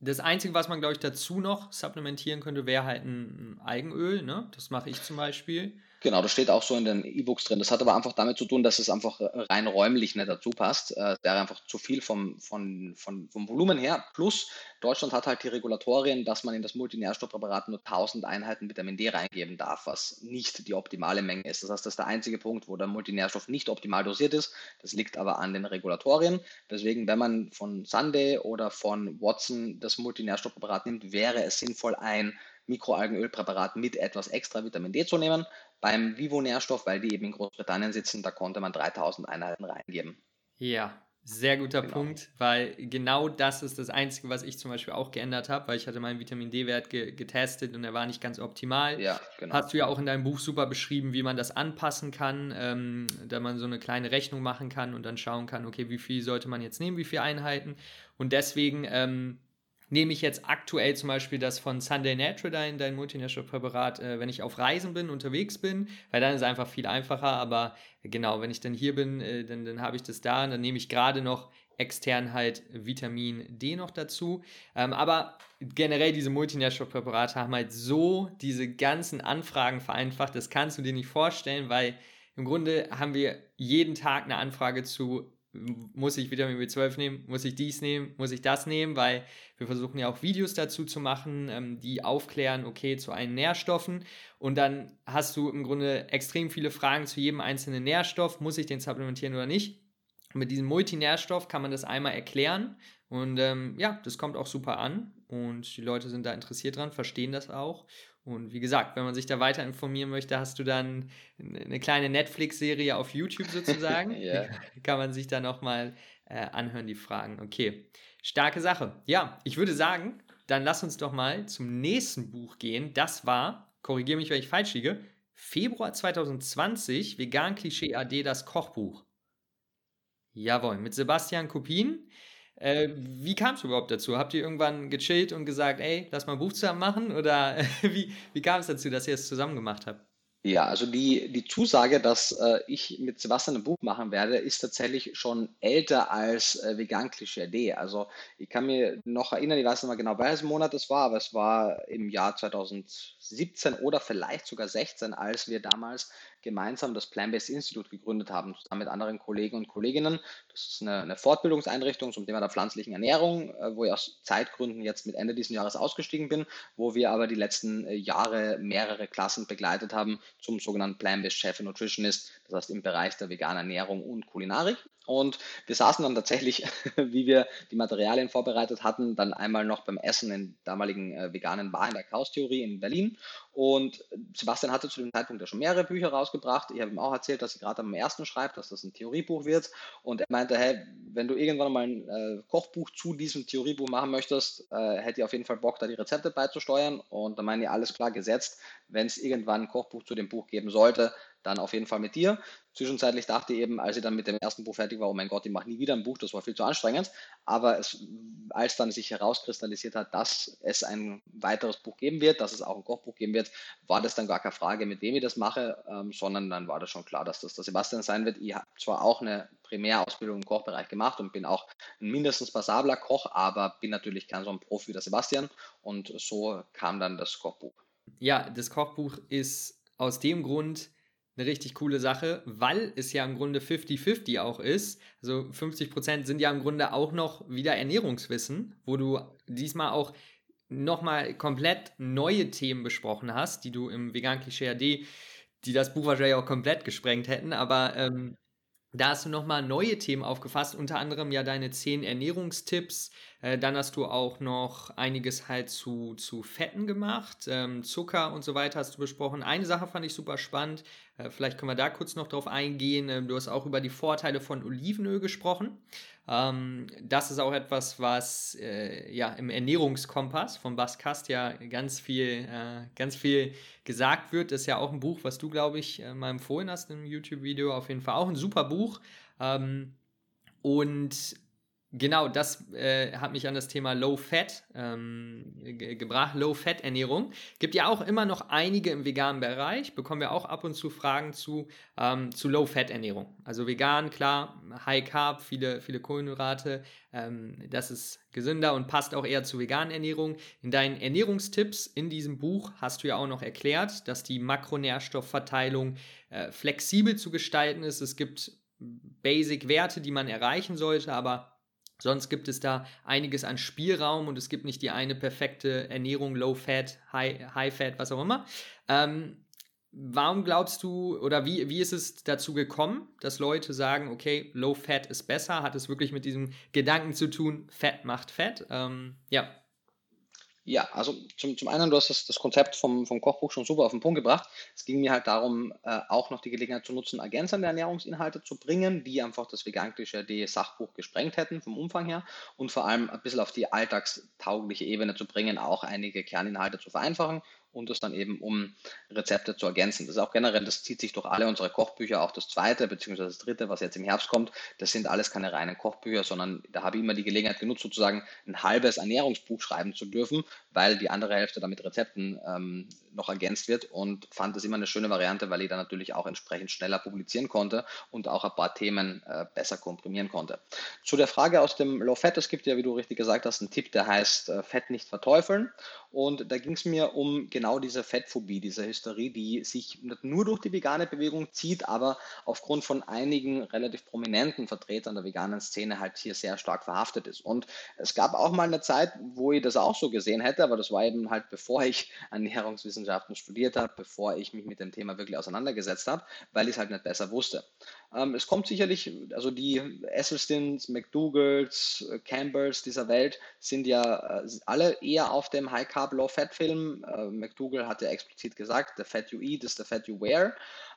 das Einzige, was man, glaube ich, dazu noch supplementieren könnte, wäre halt ein Eigenöl. Ne? Das mache ich zum Beispiel. Genau, das steht auch so in den E-Books drin. Das hat aber einfach damit zu tun, dass es einfach rein räumlich nicht dazu passt. Äh, der einfach zu viel vom, von, von, vom Volumen her. Plus, Deutschland hat halt die Regulatorien, dass man in das Multinährstoffpräparat nur 1000 Einheiten Vitamin D reingeben darf, was nicht die optimale Menge ist. Das heißt, das ist der einzige Punkt, wo der Multinährstoff nicht optimal dosiert ist. Das liegt aber an den Regulatorien. Deswegen, wenn man von Sunday oder von Watson das Multinährstoffpräparat nimmt, wäre es sinnvoll, ein Mikroalgenölpräparat mit etwas extra Vitamin D zu nehmen. Beim Vivo-Nährstoff, weil die eben in Großbritannien sitzen, da konnte man 3000 Einheiten reingeben. Ja, sehr guter genau. Punkt, weil genau das ist das Einzige, was ich zum Beispiel auch geändert habe, weil ich hatte meinen Vitamin D-Wert ge getestet und er war nicht ganz optimal. Ja, genau. Hast du ja auch in deinem Buch super beschrieben, wie man das anpassen kann, ähm, da man so eine kleine Rechnung machen kann und dann schauen kann, okay, wie viel sollte man jetzt nehmen, wie viele Einheiten. Und deswegen ähm, nehme ich jetzt aktuell zum Beispiel das von Sunday Natural, dein, Multinährstoffpräparat, äh, wenn ich auf Reisen bin, unterwegs bin, weil dann ist es einfach viel einfacher. Aber genau, wenn ich dann hier bin, äh, dann, dann habe ich das da und dann nehme ich gerade noch extern halt Vitamin D noch dazu. Ähm, aber generell diese Multinährstoffpräparate haben halt so diese ganzen Anfragen vereinfacht, das kannst du dir nicht vorstellen, weil im Grunde haben wir jeden Tag eine Anfrage zu muss ich Vitamin B12 nehmen, muss ich dies nehmen, muss ich das nehmen, weil wir versuchen ja auch Videos dazu zu machen, ähm, die aufklären, okay, zu allen Nährstoffen. Und dann hast du im Grunde extrem viele Fragen zu jedem einzelnen Nährstoff, muss ich den supplementieren oder nicht. mit diesem Multinährstoff kann man das einmal erklären und ähm, ja, das kommt auch super an und die Leute sind da interessiert dran, verstehen das auch und wie gesagt, wenn man sich da weiter informieren möchte, hast du dann eine kleine Netflix-Serie auf YouTube sozusagen. yeah. Kann man sich da nochmal äh, anhören, die Fragen. Okay, starke Sache. Ja, ich würde sagen, dann lass uns doch mal zum nächsten Buch gehen. Das war, korrigiere mich, wenn ich falsch liege, Februar 2020, Vegan Klischee AD, das Kochbuch. Jawohl, mit Sebastian Kopin. Äh, wie kam es überhaupt dazu? Habt ihr irgendwann gechillt und gesagt, ey, lass mal ein Buch zusammen machen? Oder wie, wie kam es dazu, dass ihr es zusammen gemacht habt? Ja, also die, die Zusage, dass äh, ich mit Sebastian ein Buch machen werde, ist tatsächlich schon älter als äh, Vegan Klischee D. Also ich kann mir noch erinnern, ich weiß nicht mal genau, welches Monat es war, aber es war im Jahr 2017 oder vielleicht sogar 16, als wir damals gemeinsam das Plant-Based Institute gegründet haben, zusammen mit anderen Kollegen und Kolleginnen. Das ist eine, eine Fortbildungseinrichtung zum Thema der pflanzlichen Ernährung, äh, wo ich aus Zeitgründen jetzt mit Ende dieses Jahres ausgestiegen bin, wo wir aber die letzten äh, Jahre mehrere Klassen begleitet haben zum sogenannten Plant-Based Chef Nutritionist, das heißt im Bereich der veganen Ernährung und Kulinarik. Und wir saßen dann tatsächlich, wie wir die Materialien vorbereitet hatten, dann einmal noch beim Essen in damaligen äh, veganen Bar in der Chaos-Theorie in Berlin. Und Sebastian hatte zu dem Zeitpunkt ja schon mehrere Bücher rausgebracht. Ich habe ihm auch erzählt, dass er gerade am ersten schreibt, dass das ein Theoriebuch wird. Und er meinte, hey, wenn du irgendwann mal ein äh, Kochbuch zu diesem Theoriebuch machen möchtest, äh, hätte ich auf jeden Fall Bock, da die Rezepte beizusteuern. Und da meine ich, alles klar gesetzt. Wenn es irgendwann ein Kochbuch zu dem Buch geben sollte, dann auf jeden Fall mit dir. Zwischenzeitlich dachte ich eben, als ich dann mit dem ersten Buch fertig war, oh mein Gott, ich mache nie wieder ein Buch, das war viel zu anstrengend. Aber es, als dann sich herauskristallisiert hat, dass es ein weiteres Buch geben wird, dass es auch ein Kochbuch geben wird, war das dann gar keine Frage, mit wem ich das mache, ähm, sondern dann war das schon klar, dass das der Sebastian sein wird. Ich habe zwar auch eine Primärausbildung im Kochbereich gemacht und bin auch ein mindestens passabler Koch, aber bin natürlich kein so ein Profi wie der Sebastian und so kam dann das Kochbuch. Ja, das Kochbuch ist aus dem Grund eine richtig coole Sache, weil es ja im Grunde 50-50 auch ist. Also 50% sind ja im Grunde auch noch wieder Ernährungswissen, wo du diesmal auch nochmal komplett neue Themen besprochen hast, die du im Vegan Klischee AD, die das Buch wahrscheinlich auch komplett gesprengt hätten, aber ähm, da hast du nochmal neue Themen aufgefasst, unter anderem ja deine zehn Ernährungstipps. Äh, dann hast du auch noch einiges halt zu, zu Fetten gemacht, ähm, Zucker und so weiter hast du besprochen. Eine Sache fand ich super spannend, äh, vielleicht können wir da kurz noch drauf eingehen. Ähm, du hast auch über die Vorteile von Olivenöl gesprochen. Ähm, das ist auch etwas, was äh, ja im Ernährungskompass von Baskast ja ganz viel, äh, ganz viel gesagt wird. Das ist ja auch ein Buch, was du, glaube ich, mal empfohlen hast im YouTube-Video. Auf jeden Fall auch ein super Buch. Ähm, und Genau, das äh, hat mich an das Thema Low Fat ähm, ge gebracht. Low Fat Ernährung. Gibt ja auch immer noch einige im veganen Bereich. Bekommen wir auch ab und zu Fragen zu, ähm, zu Low Fat Ernährung. Also vegan, klar, High Carb, viele, viele Kohlenhydrate. Ähm, das ist gesünder und passt auch eher zu veganen Ernährung. In deinen Ernährungstipps in diesem Buch hast du ja auch noch erklärt, dass die Makronährstoffverteilung äh, flexibel zu gestalten ist. Es gibt Basic-Werte, die man erreichen sollte, aber Sonst gibt es da einiges an Spielraum und es gibt nicht die eine perfekte Ernährung, Low Fat, High, High Fat, was auch immer. Ähm, warum glaubst du oder wie, wie ist es dazu gekommen, dass Leute sagen, okay, Low Fat ist besser? Hat es wirklich mit diesem Gedanken zu tun, Fett macht Fett? Ähm, ja. Ja, also zum, zum einen, du hast das, das Konzept vom, vom Kochbuch schon super auf den Punkt gebracht. Es ging mir halt darum, äh, auch noch die Gelegenheit zu nutzen, ergänzende Ernährungsinhalte zu bringen, die einfach das veganklische D-Sachbuch gesprengt hätten vom Umfang her und vor allem ein bisschen auf die alltagstaugliche Ebene zu bringen, auch einige Kerninhalte zu vereinfachen und es dann eben um Rezepte zu ergänzen. Das ist auch generell, das zieht sich durch alle unsere Kochbücher, auch das zweite bzw. das dritte, was jetzt im Herbst kommt, das sind alles keine reinen Kochbücher, sondern da habe ich immer die Gelegenheit genutzt, sozusagen ein halbes Ernährungsbuch schreiben zu dürfen, weil die andere Hälfte damit Rezepten ähm, noch ergänzt wird und fand das immer eine schöne Variante, weil ich dann natürlich auch entsprechend schneller publizieren konnte und auch ein paar Themen äh, besser komprimieren konnte. Zu der Frage aus dem Low Fat, es gibt ja, wie du richtig gesagt hast, einen Tipp, der heißt äh, Fett nicht verteufeln und da ging es mir um genau diese Fettphobie, diese Hysterie, die sich nicht nur durch die vegane Bewegung zieht, aber aufgrund von einigen relativ prominenten Vertretern der veganen Szene halt hier sehr stark verhaftet ist. Und es gab auch mal eine Zeit, wo ich das auch so gesehen hätte, aber das war eben halt bevor ich Ernährungswissenschaften studiert habe, bevor ich mich mit dem Thema wirklich auseinandergesetzt habe, weil ich es halt nicht besser wusste. Ähm, es kommt sicherlich, also die Esselstins, McDougals, Campbells dieser Welt sind ja äh, alle eher auf dem High Carb Low Fat Film. Äh, McDougall hat ja explizit gesagt, the fat you eat is the fat you wear.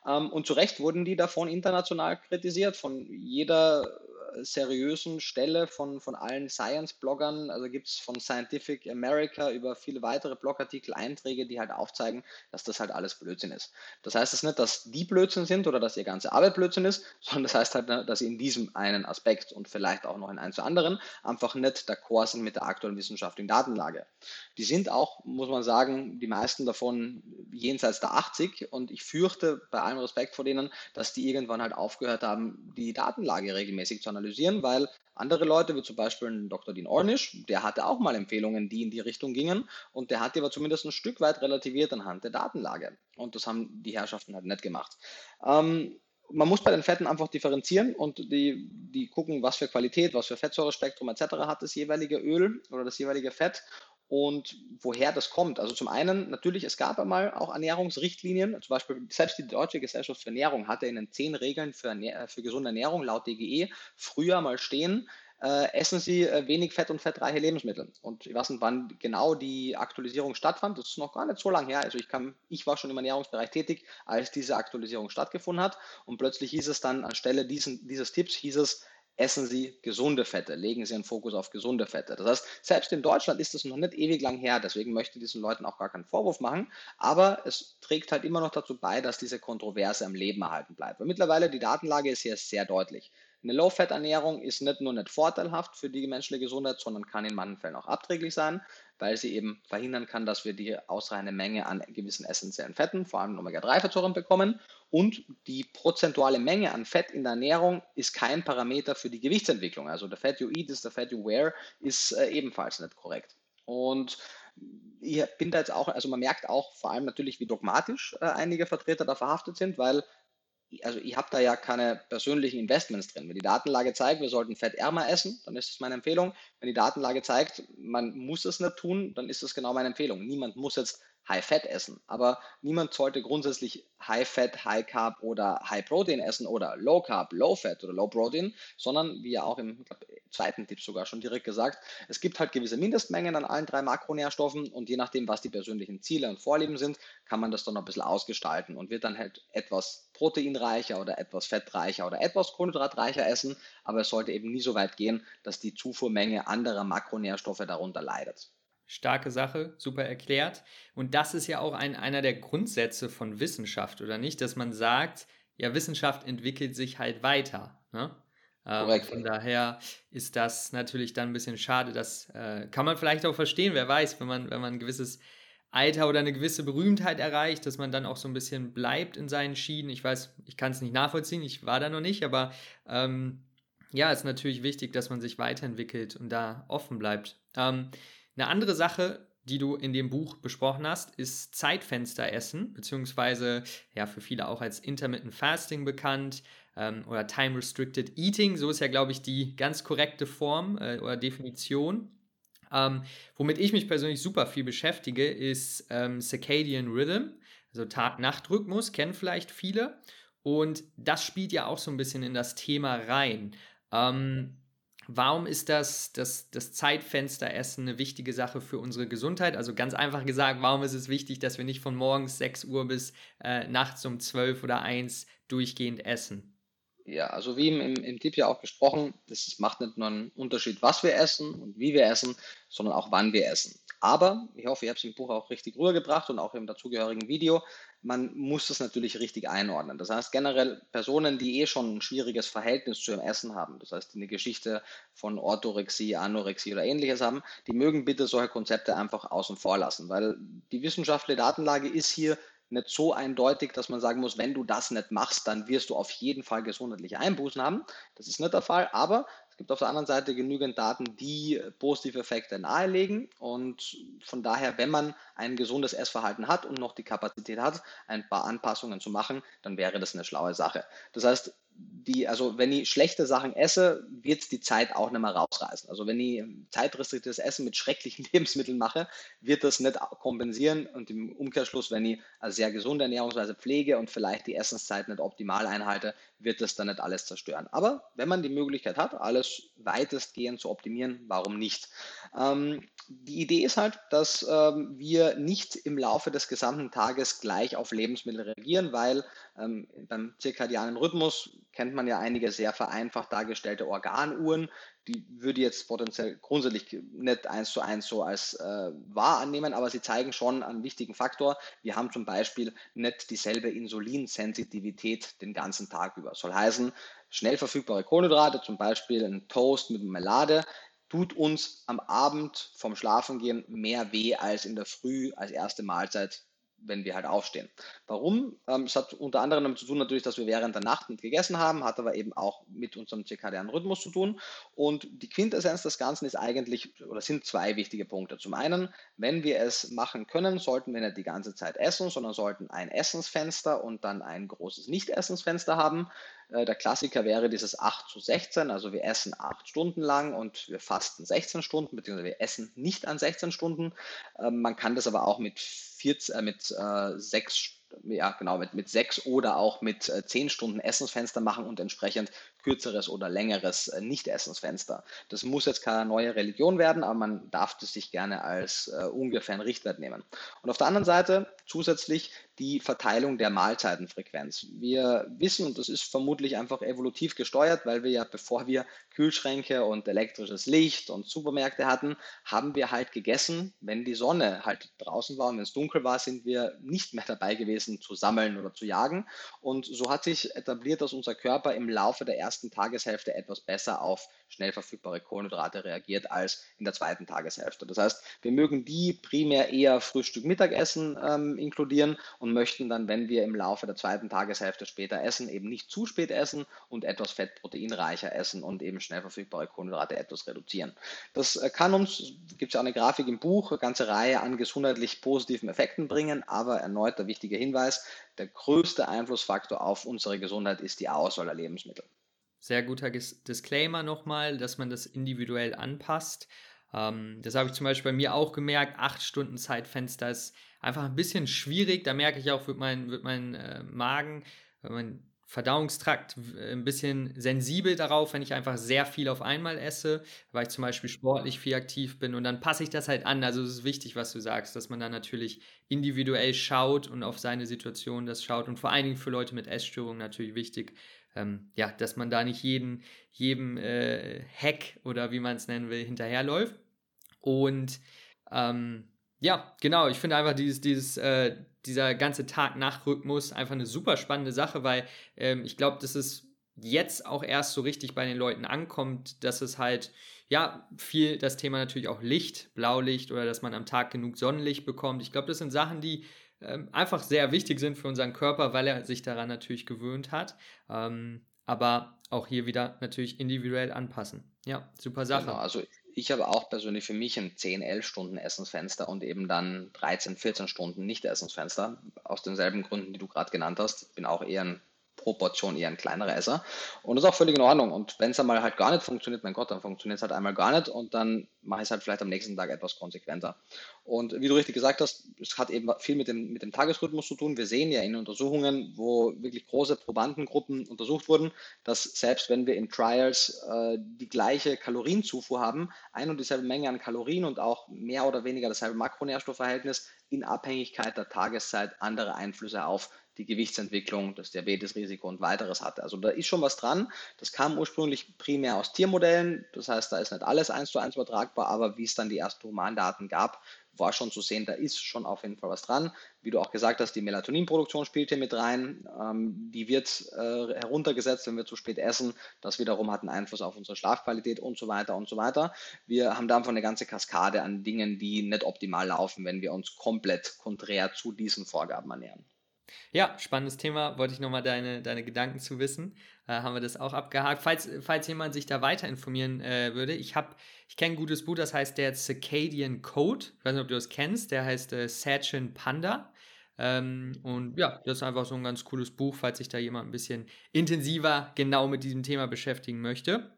Ähm, und zu Recht wurden die davon international kritisiert, von jeder seriösen Stelle von, von allen Science-Bloggern. Also gibt es von Scientific America über viele weitere Blogartikel Einträge, die halt aufzeigen, dass das halt alles Blödsinn ist. Das heißt es nicht, dass die Blödsinn sind oder dass ihr ganze Arbeit Blödsinn ist, sondern das heißt halt, ne, dass sie in diesem einen Aspekt und vielleicht auch noch in ein zu anderen einfach nicht d'accord sind mit der aktuellen wissenschaftlichen Datenlage. Die sind auch, muss man sagen, die meisten davon jenseits der 80 und ich fürchte bei allem Respekt vor denen, dass die irgendwann halt aufgehört haben, die Datenlage regelmäßig zu analysieren weil Andere Leute, wie zum Beispiel Dr. Dean Ornish, der hatte auch mal Empfehlungen, die in die Richtung gingen und der hat die aber zumindest ein Stück weit relativiert anhand der Datenlage. Und das haben die Herrschaften halt nicht gemacht. Ähm, man muss bei den Fetten einfach differenzieren und die, die gucken, was für Qualität, was für Fettsäurespektrum etc. hat das jeweilige Öl oder das jeweilige Fett und woher das kommt. Also zum einen natürlich, es gab einmal auch Ernährungsrichtlinien, zum Beispiel selbst die Deutsche Gesellschaft für Ernährung hatte in den zehn Regeln für, für gesunde Ernährung laut DGE früher mal stehen, äh, essen Sie äh, wenig Fett und fettreiche Lebensmittel. Und ich weiß nicht, wann genau die Aktualisierung stattfand. Das ist noch gar nicht so lange her. Also ich, kann, ich war schon im Ernährungsbereich tätig, als diese Aktualisierung stattgefunden hat. Und plötzlich hieß es dann anstelle diesen, dieses Tipps, hieß es, essen Sie gesunde Fette, legen Sie einen Fokus auf gesunde Fette. Das heißt, selbst in Deutschland ist das noch nicht ewig lang her, deswegen möchte ich diesen Leuten auch gar keinen Vorwurf machen, aber es trägt halt immer noch dazu bei, dass diese Kontroverse am Leben erhalten bleibt. Weil mittlerweile die Datenlage ist hier sehr deutlich. Eine Low-Fat-Ernährung ist nicht nur nicht vorteilhaft für die menschliche Gesundheit, sondern kann in manchen Fällen auch abträglich sein, weil sie eben verhindern kann, dass wir die ausreichende Menge an gewissen essentiellen Fetten, vor allem Omega-3-Fettsäuren bekommen. Und die prozentuale Menge an Fett in der Ernährung ist kein Parameter für die Gewichtsentwicklung. Also der Fat you eat ist der Fat you wear ist äh, ebenfalls nicht korrekt. Und ich bin da jetzt auch, also man merkt auch vor allem natürlich, wie dogmatisch äh, einige Vertreter da verhaftet sind, weil also ich habe da ja keine persönlichen Investments drin. Wenn die Datenlage zeigt, wir sollten fettärmer essen, dann ist das meine Empfehlung. Wenn die Datenlage zeigt, man muss es nicht tun, dann ist das genau meine Empfehlung. Niemand muss jetzt High Fat essen. Aber niemand sollte grundsätzlich High Fat, High Carb oder High Protein essen oder Low Carb, Low Fat oder Low Protein, sondern wie ja auch im glaub, zweiten Tipp sogar schon direkt gesagt, es gibt halt gewisse Mindestmengen an allen drei Makronährstoffen und je nachdem, was die persönlichen Ziele und Vorlieben sind, kann man das dann noch ein bisschen ausgestalten und wird dann halt etwas proteinreicher oder etwas fettreicher oder etwas kohlenhydratreicher essen, aber es sollte eben nie so weit gehen, dass die Zufuhrmenge anderer Makronährstoffe darunter leidet. Starke Sache, super erklärt. Und das ist ja auch ein, einer der Grundsätze von Wissenschaft, oder nicht? Dass man sagt, ja, Wissenschaft entwickelt sich halt weiter. Ne? Ähm, von daher ist das natürlich dann ein bisschen schade. Das äh, kann man vielleicht auch verstehen, wer weiß, wenn man, wenn man ein gewisses Alter oder eine gewisse Berühmtheit erreicht, dass man dann auch so ein bisschen bleibt in seinen Schienen. Ich weiß, ich kann es nicht nachvollziehen, ich war da noch nicht, aber ähm, ja, ist natürlich wichtig, dass man sich weiterentwickelt und da offen bleibt. Ähm, eine andere Sache, die du in dem Buch besprochen hast, ist Zeitfensteressen, beziehungsweise ja für viele auch als Intermittent Fasting bekannt ähm, oder Time Restricted Eating. So ist ja, glaube ich, die ganz korrekte Form äh, oder Definition. Ähm, womit ich mich persönlich super viel beschäftige, ist ähm, Circadian Rhythm, also Tag-Nacht-Rhythmus, kennen vielleicht viele. Und das spielt ja auch so ein bisschen in das Thema rein. Ähm, Warum ist das, das, das Zeitfensteressen eine wichtige Sache für unsere Gesundheit? Also ganz einfach gesagt, warum ist es wichtig, dass wir nicht von morgens 6 Uhr bis äh, nachts um 12 oder 1 durchgehend essen? Ja, also wie im, im, Tipp ja auch gesprochen, das macht nicht nur einen Unterschied, was wir essen und wie wir essen, sondern auch wann wir essen. Aber ich hoffe, ich habe es im Buch auch richtig rübergebracht und auch im dazugehörigen Video man muss das natürlich richtig einordnen. Das heißt, generell Personen, die eh schon ein schwieriges Verhältnis zu ihrem Essen haben, das heißt, die eine Geschichte von Orthorexie, Anorexie oder ähnliches haben, die mögen bitte solche Konzepte einfach außen vor lassen, weil die wissenschaftliche Datenlage ist hier nicht so eindeutig, dass man sagen muss, wenn du das nicht machst, dann wirst du auf jeden Fall gesundheitliche Einbußen haben. Das ist nicht der Fall, aber gibt auf der anderen Seite genügend Daten, die positive Effekte nahelegen. Und von daher, wenn man ein gesundes Essverhalten hat und noch die Kapazität hat, ein paar Anpassungen zu machen, dann wäre das eine schlaue Sache. Das heißt, die, also wenn ich schlechte Sachen esse, wird die Zeit auch nicht mehr rausreißen. Also wenn ich zeitrestriktives Essen mit schrecklichen Lebensmitteln mache, wird das nicht kompensieren und im Umkehrschluss, wenn ich eine sehr gesunde Ernährungsweise pflege und vielleicht die Essenszeit nicht optimal einhalte, wird das dann nicht alles zerstören. Aber wenn man die Möglichkeit hat, alles weitestgehend zu optimieren, warum nicht? Ähm, die Idee ist halt, dass ähm, wir nicht im Laufe des gesamten Tages gleich auf Lebensmittel reagieren, weil ähm, beim zirkadianen Rhythmus kennt man ja einige sehr vereinfacht dargestellte Organuhren. Die würde jetzt potenziell grundsätzlich nicht eins zu eins so als äh, wahr annehmen, aber sie zeigen schon einen wichtigen Faktor. Wir haben zum Beispiel nicht dieselbe Insulinsensitivität den ganzen Tag über. Soll heißen, schnell verfügbare Kohlenhydrate, zum Beispiel ein Toast mit Melade, tut uns am Abend vom Schlafengehen mehr weh als in der Früh als erste Mahlzeit wenn wir halt aufstehen. Warum? Ähm, es hat unter anderem damit zu tun natürlich, dass wir während der Nacht nicht gegessen haben, hat aber eben auch mit unserem zirkadianen Rhythmus zu tun. Und die Quintessenz des Ganzen ist eigentlich, oder sind zwei wichtige Punkte. Zum einen, wenn wir es machen können, sollten wir nicht die ganze Zeit essen, sondern sollten ein Essensfenster und dann ein großes Nicht-Essensfenster haben. Äh, der Klassiker wäre dieses 8 zu 16, also wir essen 8 Stunden lang und wir fasten 16 Stunden, beziehungsweise wir essen nicht an 16 Stunden. Ähm, man kann das aber auch mit, 14, äh, mit äh, 6 ja, genau, mit, mit oder auch mit äh, zehn Stunden Essensfenster machen und entsprechend kürzeres oder längeres äh, Nicht-Essensfenster. Das muss jetzt keine neue Religion werden, aber man darf das sich gerne als äh, ungefähren Richtwert nehmen. Und auf der anderen Seite zusätzlich die Verteilung der Mahlzeitenfrequenz. Wir wissen, und das ist vermutlich einfach evolutiv gesteuert, weil wir ja, bevor wir Kühlschränke und elektrisches Licht und Supermärkte hatten, haben wir halt gegessen, wenn die Sonne halt draußen war und wenn es dunkel war, sind wir nicht mehr dabei gewesen zu sammeln oder zu jagen. Und so hat sich etabliert, dass unser Körper im Laufe der ersten Tageshälfte etwas besser auf schnell verfügbare Kohlenhydrate reagiert als in der zweiten Tageshälfte. Das heißt, wir mögen die primär eher Frühstück, Mittagessen ähm, inkludieren und möchten dann, wenn wir im Laufe der zweiten Tageshälfte später essen, eben nicht zu spät essen und etwas fettproteinreicher essen und eben schnell verfügbare Kohlenhydrate etwas reduzieren. Das äh, kann uns, gibt es ja eine Grafik im Buch, eine ganze Reihe an gesundheitlich positiven Effekten bringen, aber erneut der wichtige Hinweis, der größte Einflussfaktor auf unsere Gesundheit ist die Auswahl der Lebensmittel. Sehr guter Disclaimer nochmal, dass man das individuell anpasst. Ähm, das habe ich zum Beispiel bei mir auch gemerkt. Acht Stunden Zeitfenster ist einfach ein bisschen schwierig. Da merke ich auch, wird mein, wird mein äh, Magen, mein Verdauungstrakt ein bisschen sensibel darauf, wenn ich einfach sehr viel auf einmal esse, weil ich zum Beispiel sportlich viel aktiv bin und dann passe ich das halt an. Also es ist wichtig, was du sagst, dass man dann natürlich individuell schaut und auf seine Situation das schaut und vor allen Dingen für Leute mit Essstörungen natürlich wichtig, ähm, ja, dass man da nicht jeden, jedem äh, Hack oder wie man es nennen will, hinterherläuft. Und ähm, ja, genau, ich finde einfach dieses, dieses, äh, dieser ganze Tag-Nacht-Rhythmus einfach eine super spannende Sache, weil ähm, ich glaube, dass es jetzt auch erst so richtig bei den Leuten ankommt, dass es halt, ja, viel das Thema natürlich auch Licht, Blaulicht oder dass man am Tag genug Sonnenlicht bekommt. Ich glaube, das sind Sachen, die ähm, einfach sehr wichtig sind für unseren Körper, weil er sich daran natürlich gewöhnt hat. Ähm, aber auch hier wieder natürlich individuell anpassen. Ja, super Sache. Genau, also ich habe auch persönlich für mich ein 10, 11 Stunden Essensfenster und eben dann 13, 14 Stunden Nicht-Essensfenster. Aus denselben Gründen, die du gerade genannt hast. Ich bin auch eher ein Proportion eher ein kleinerer Esser. Und das ist auch völlig in Ordnung. Und wenn es einmal halt gar nicht funktioniert, mein Gott, dann funktioniert es halt einmal gar nicht und dann mache ich es halt vielleicht am nächsten Tag etwas konsequenter. Und wie du richtig gesagt hast, es hat eben viel mit dem, mit dem Tagesrhythmus zu tun. Wir sehen ja in Untersuchungen, wo wirklich große Probandengruppen untersucht wurden, dass selbst wenn wir in Trials äh, die gleiche Kalorienzufuhr haben, ein und dieselbe Menge an Kalorien und auch mehr oder weniger dasselbe Makronährstoffverhältnis, in Abhängigkeit der Tageszeit andere Einflüsse auf die Gewichtsentwicklung, das Diabetesrisiko und weiteres hatte. Also da ist schon was dran. Das kam ursprünglich primär aus Tiermodellen. Das heißt, da ist nicht alles eins zu eins übertragbar, aber wie es dann die ersten Humandaten gab, war schon zu sehen, da ist schon auf jeden Fall was dran. Wie du auch gesagt hast, die Melatoninproduktion spielt hier mit rein. Ähm, die wird äh, heruntergesetzt, wenn wir zu spät essen. Das wiederum hat einen Einfluss auf unsere Schlafqualität und so weiter und so weiter. Wir haben da einfach eine ganze Kaskade an Dingen, die nicht optimal laufen, wenn wir uns komplett konträr zu diesen Vorgaben ernähren. Ja, spannendes Thema. Wollte ich nochmal deine, deine Gedanken zu wissen. Äh, haben wir das auch abgehakt. Falls, falls jemand sich da weiter informieren äh, würde, ich habe, ich kenne ein gutes Buch, das heißt der Circadian Code. Ich weiß nicht, ob du das kennst. Der heißt äh, Sachin Panda. Ähm, und ja, das ist einfach so ein ganz cooles Buch, falls sich da jemand ein bisschen intensiver genau mit diesem Thema beschäftigen möchte.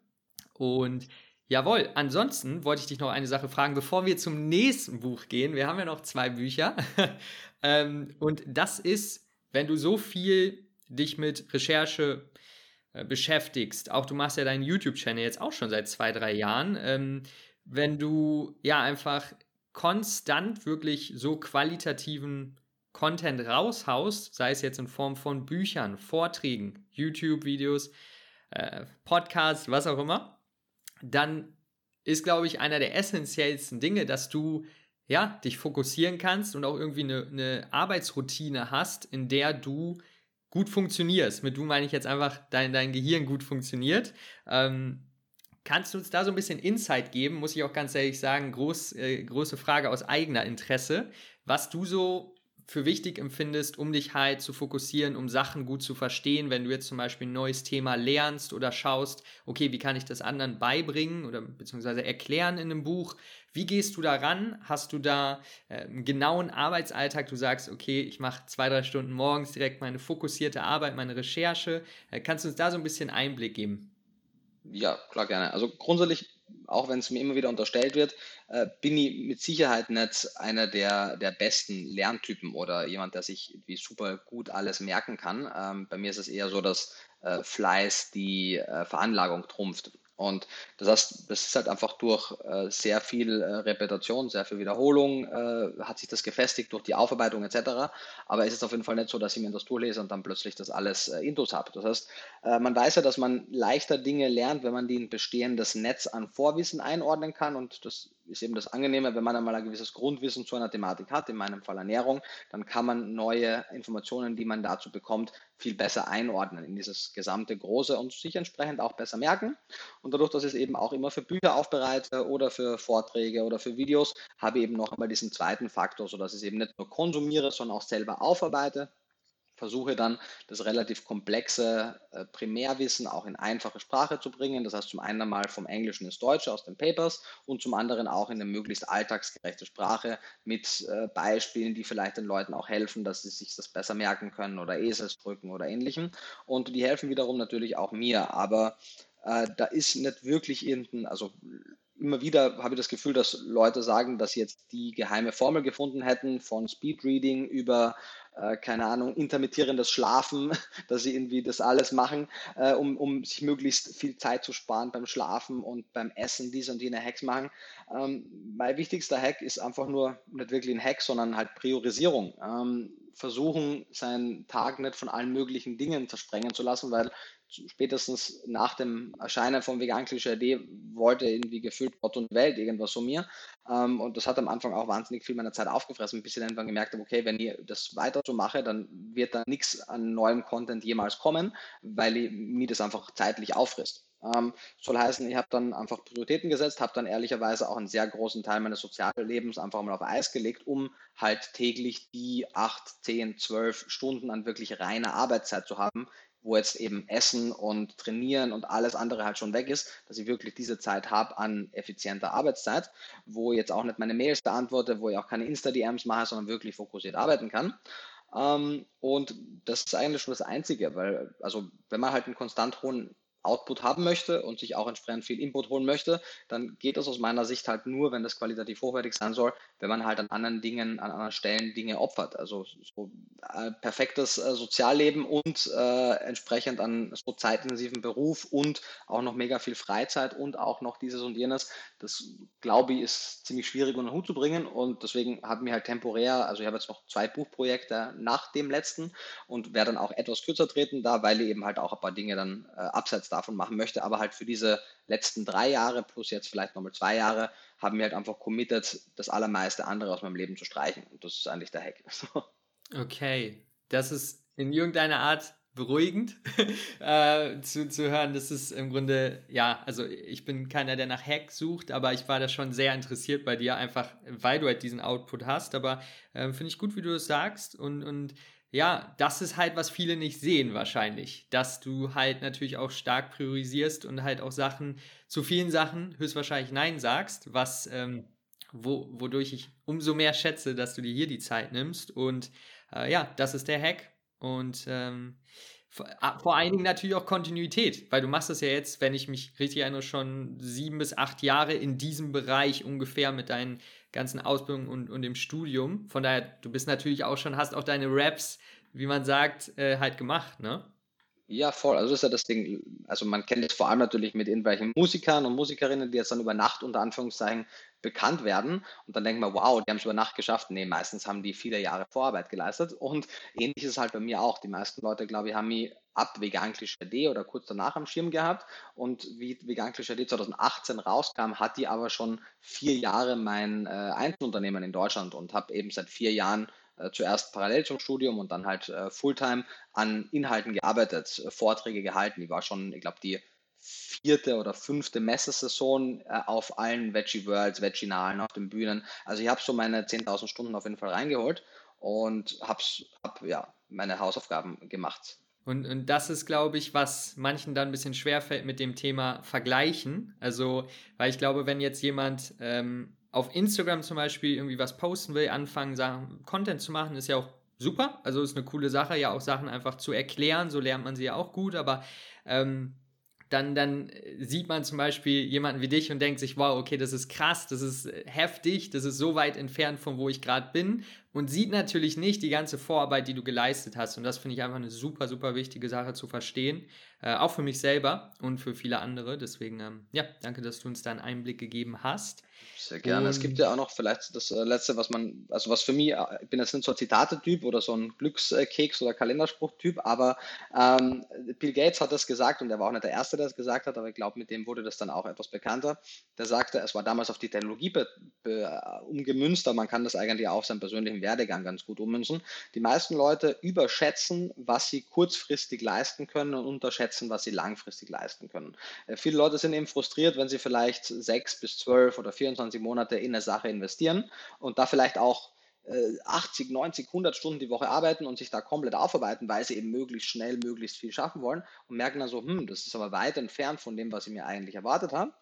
Und Jawohl, ansonsten wollte ich dich noch eine Sache fragen, bevor wir zum nächsten Buch gehen. Wir haben ja noch zwei Bücher. ähm, und das ist, wenn du so viel dich mit Recherche äh, beschäftigst, auch du machst ja deinen YouTube-Channel jetzt auch schon seit zwei, drei Jahren, ähm, wenn du ja einfach konstant wirklich so qualitativen Content raushaust, sei es jetzt in Form von Büchern, Vorträgen, YouTube-Videos, äh, Podcasts, was auch immer, dann ist, glaube ich, einer der essentiellsten Dinge, dass du ja, dich fokussieren kannst und auch irgendwie eine, eine Arbeitsroutine hast, in der du gut funktionierst. Mit du meine ich jetzt einfach, dein, dein Gehirn gut funktioniert. Ähm, kannst du uns da so ein bisschen Insight geben? Muss ich auch ganz ehrlich sagen, groß, äh, große Frage aus eigener Interesse, was du so für wichtig empfindest, um dich halt zu fokussieren, um Sachen gut zu verstehen, wenn du jetzt zum Beispiel ein neues Thema lernst oder schaust, okay, wie kann ich das anderen beibringen oder beziehungsweise erklären in einem Buch? Wie gehst du da ran? Hast du da äh, einen genauen Arbeitsalltag? Du sagst, okay, ich mache zwei, drei Stunden morgens direkt meine fokussierte Arbeit, meine Recherche. Äh, kannst du uns da so ein bisschen Einblick geben? Ja, klar, gerne. Also grundsätzlich auch wenn es mir immer wieder unterstellt wird, äh, bin ich mit Sicherheit nicht einer der, der besten Lerntypen oder jemand, der sich wie super gut alles merken kann. Ähm, bei mir ist es eher so, dass Fleiß die Veranlagung trumpft. Und das heißt, das ist halt einfach durch äh, sehr viel äh, Repetition, sehr viel Wiederholung, äh, hat sich das gefestigt durch die Aufarbeitung etc. Aber es ist auf jeden Fall nicht so, dass ich mir das durchlese und dann plötzlich das alles äh, intus habe. Das heißt, äh, man weiß ja, dass man leichter Dinge lernt, wenn man die in bestehendes Netz an Vorwissen einordnen kann. Und das ist eben das Angenehme, wenn man einmal ein gewisses Grundwissen zu einer Thematik hat, in meinem Fall Ernährung, dann kann man neue Informationen, die man dazu bekommt, viel besser einordnen in dieses gesamte Große und sich entsprechend auch besser merken. Und dadurch, dass ich es eben auch immer für Bücher aufbereite oder für Vorträge oder für Videos, habe ich eben noch einmal diesen zweiten Faktor, sodass ich es eben nicht nur konsumiere, sondern auch selber aufarbeite versuche dann das relativ komplexe äh, Primärwissen auch in einfache Sprache zu bringen. Das heißt zum einen mal vom Englischen ins Deutsche aus den Papers und zum anderen auch in eine möglichst alltagsgerechte Sprache mit äh, Beispielen, die vielleicht den Leuten auch helfen, dass sie sich das besser merken können oder Eselsbrücken oder ähnlichem. Und die helfen wiederum natürlich auch mir. Aber äh, da ist nicht wirklich irgendein, also immer wieder habe ich das Gefühl, dass Leute sagen, dass sie jetzt die geheime Formel gefunden hätten von Speedreading über äh, keine Ahnung, intermittierendes Schlafen, dass sie irgendwie das alles machen, äh, um, um sich möglichst viel Zeit zu sparen beim Schlafen und beim Essen, diese und jene Hacks machen. Ähm, mein wichtigster Hack ist einfach nur nicht wirklich ein Hack, sondern halt Priorisierung. Ähm, versuchen, seinen Tag nicht von allen möglichen Dingen zersprengen zu lassen, weil spätestens nach dem Erscheinen von Vegan Klischee wollte irgendwie gefühlt Gott und Welt irgendwas von mir. Ähm, und das hat am Anfang auch wahnsinnig viel meiner Zeit aufgefressen, bis ich dann irgendwann gemerkt habe, okay, wenn ich das weiter so mache, dann wird da nichts an neuem Content jemals kommen, weil ich, mir das einfach zeitlich auffrisst. Ähm, soll heißen, ich habe dann einfach Prioritäten gesetzt, habe dann ehrlicherweise auch einen sehr großen Teil meines Soziallebens einfach mal auf Eis gelegt, um halt täglich die 8, 10, 12 Stunden an wirklich reiner Arbeitszeit zu haben, wo jetzt eben Essen und Trainieren und alles andere halt schon weg ist, dass ich wirklich diese Zeit habe an effizienter Arbeitszeit, wo jetzt auch nicht meine Mails beantworte, wo ich auch keine Insta-DMs mache, sondern wirklich fokussiert arbeiten kann. Ähm, und das ist eigentlich schon das Einzige, weil, also, wenn man halt einen konstant hohen Output haben möchte und sich auch entsprechend viel Input holen möchte, dann geht das aus meiner Sicht halt nur, wenn das qualitativ hochwertig sein soll, wenn man halt an anderen Dingen, an anderen Stellen Dinge opfert. Also so äh, perfektes äh, Sozialleben und äh, entsprechend an so zeitintensiven Beruf und auch noch mega viel Freizeit und auch noch dieses und jenes. Das glaube ich ist ziemlich schwierig unter den Hut zu bringen und deswegen habe mir halt temporär, also ich habe jetzt noch zwei Buchprojekte nach dem letzten und werde dann auch etwas kürzer treten da, weil ich eben halt auch ein paar Dinge dann äh, abseits davon machen möchte. Aber halt für diese letzten drei Jahre plus jetzt vielleicht nochmal zwei Jahre haben wir halt einfach committed, das allermeiste andere aus meinem Leben zu streichen. Und das ist eigentlich der Hack. okay, das ist in irgendeiner Art beruhigend äh, zu, zu hören. Das ist im Grunde, ja, also ich bin keiner, der nach Hack sucht, aber ich war da schon sehr interessiert bei dir, einfach weil du halt diesen Output hast. Aber äh, finde ich gut, wie du es sagst. Und, und ja, das ist halt, was viele nicht sehen wahrscheinlich, dass du halt natürlich auch stark priorisierst und halt auch Sachen, zu vielen Sachen höchstwahrscheinlich Nein sagst, was, ähm, wo, wodurch ich umso mehr schätze, dass du dir hier die Zeit nimmst. Und äh, ja, das ist der Hack. Und ähm, vor allen Dingen natürlich auch Kontinuität, weil du machst das ja jetzt, wenn ich mich richtig erinnere, schon sieben bis acht Jahre in diesem Bereich ungefähr mit deinen ganzen Ausbildungen und, und dem Studium. Von daher, du bist natürlich auch schon, hast auch deine Raps, wie man sagt, äh, halt gemacht, ne? Ja, voll. Also das ist ja das Ding. Also man kennt es vor allem natürlich mit irgendwelchen Musikern und Musikerinnen, die jetzt dann über Nacht unter Anführungszeichen bekannt werden. Und dann denkt man, wow, die haben es über Nacht geschafft. Nee, meistens haben die viele Jahre Vorarbeit geleistet. Und ähnlich ist es halt bei mir auch. Die meisten Leute, glaube ich, haben mich ab Vegan Klischee oder kurz danach am Schirm gehabt. Und wie Vegan Klischee 2018 rauskam, hat die aber schon vier Jahre mein äh, Einzelunternehmen in Deutschland und habe eben seit vier Jahren äh, zuerst parallel zum Studium und dann halt äh, Fulltime an Inhalten gearbeitet, äh, Vorträge gehalten. Ich war schon, ich glaube, die vierte oder fünfte Messesaison äh, auf allen Veggie Worlds, Veginalen, auf den Bühnen. Also ich habe so meine 10.000 Stunden auf jeden Fall reingeholt und habe hab, ja, meine Hausaufgaben gemacht. Und, und das ist, glaube ich, was manchen dann ein bisschen schwerfällt mit dem Thema Vergleichen. Also, weil ich glaube, wenn jetzt jemand ähm, auf Instagram zum Beispiel irgendwie was posten will, anfangen, Sachen, Content zu machen, ist ja auch super. Also ist eine coole Sache, ja auch Sachen einfach zu erklären, so lernt man sie ja auch gut, aber ähm, dann, dann sieht man zum Beispiel jemanden wie dich und denkt sich, wow, okay, das ist krass, das ist heftig, das ist so weit entfernt von wo ich gerade bin und sieht natürlich nicht die ganze Vorarbeit, die du geleistet hast. Und das finde ich einfach eine super, super wichtige Sache zu verstehen, äh, auch für mich selber und für viele andere. Deswegen, ähm, ja, danke, dass du uns da einen Einblick gegeben hast. Sehr gerne. Und es gibt ja auch noch vielleicht das äh, letzte, was man, also was für mich, äh, ich bin jetzt nicht so ein Zitate-Typ oder so ein Glückskeks- oder Kalenderspruch-Typ, aber ähm, Bill Gates hat das gesagt und er war auch nicht der Erste, der das gesagt hat, aber ich glaube, mit dem wurde das dann auch etwas bekannter. Der sagte, es war damals auf die Technologie umgemünzt, aber man kann das eigentlich auch auf seinen persönlichen Werdegang ganz gut ummünzen. Die meisten Leute überschätzen, was sie kurzfristig leisten können und unterschätzen, was sie langfristig leisten können. Äh, viele Leute sind eben frustriert, wenn sie vielleicht sechs bis zwölf oder 24 24 Monate in eine Sache investieren und da vielleicht auch 80, 90, 100 Stunden die Woche arbeiten und sich da komplett aufarbeiten, weil sie eben möglichst schnell, möglichst viel schaffen wollen und merken dann so, hm, das ist aber weit entfernt von dem, was ich mir eigentlich erwartet habe.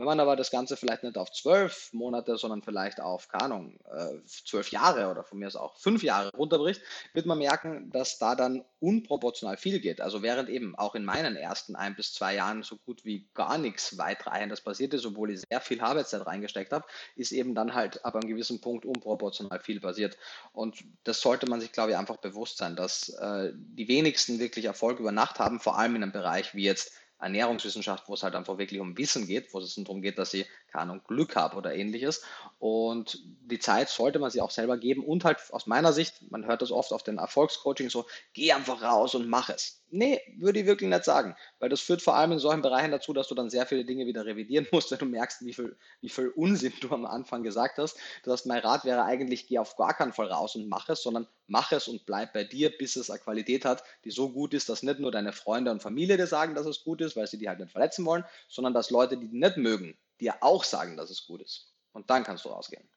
Wenn man aber das Ganze vielleicht nicht auf zwölf Monate, sondern vielleicht auf, keine Ahnung, äh, zwölf Jahre oder von mir aus auch fünf Jahre runterbricht, wird man merken, dass da dann unproportional viel geht. Also während eben auch in meinen ersten ein bis zwei Jahren so gut wie gar nichts weitreichendes passiert ist, obwohl ich sehr viel Arbeitszeit reingesteckt habe, ist eben dann halt ab einem gewissen Punkt unproportional viel passiert. Und das sollte man sich, glaube ich, einfach bewusst sein, dass äh, die wenigsten wirklich Erfolg über Nacht haben, vor allem in einem Bereich wie jetzt Ernährungswissenschaft, wo es halt einfach wirklich um Wissen geht, wo es darum geht, dass ich, keine Ahnung, Glück habe oder ähnliches. Und die Zeit sollte man sich auch selber geben und halt aus meiner Sicht, man hört das oft auf den Erfolgscoaching so, geh einfach raus und mach es. Nee, würde ich wirklich nicht sagen, weil das führt vor allem in solchen Bereichen dazu, dass du dann sehr viele Dinge wieder revidieren musst, wenn du merkst, wie viel, wie viel Unsinn du am Anfang gesagt hast. Das heißt, mein Rat wäre eigentlich, geh auf gar keinen Fall raus und mach es, sondern mach es und bleib bei dir, bis es eine Qualität hat, die so gut ist, dass nicht nur deine Freunde und Familie dir sagen, dass es gut ist, weil sie die halt nicht verletzen wollen, sondern dass Leute, die nicht mögen, dir auch sagen, dass es gut ist. Und dann kannst du rausgehen.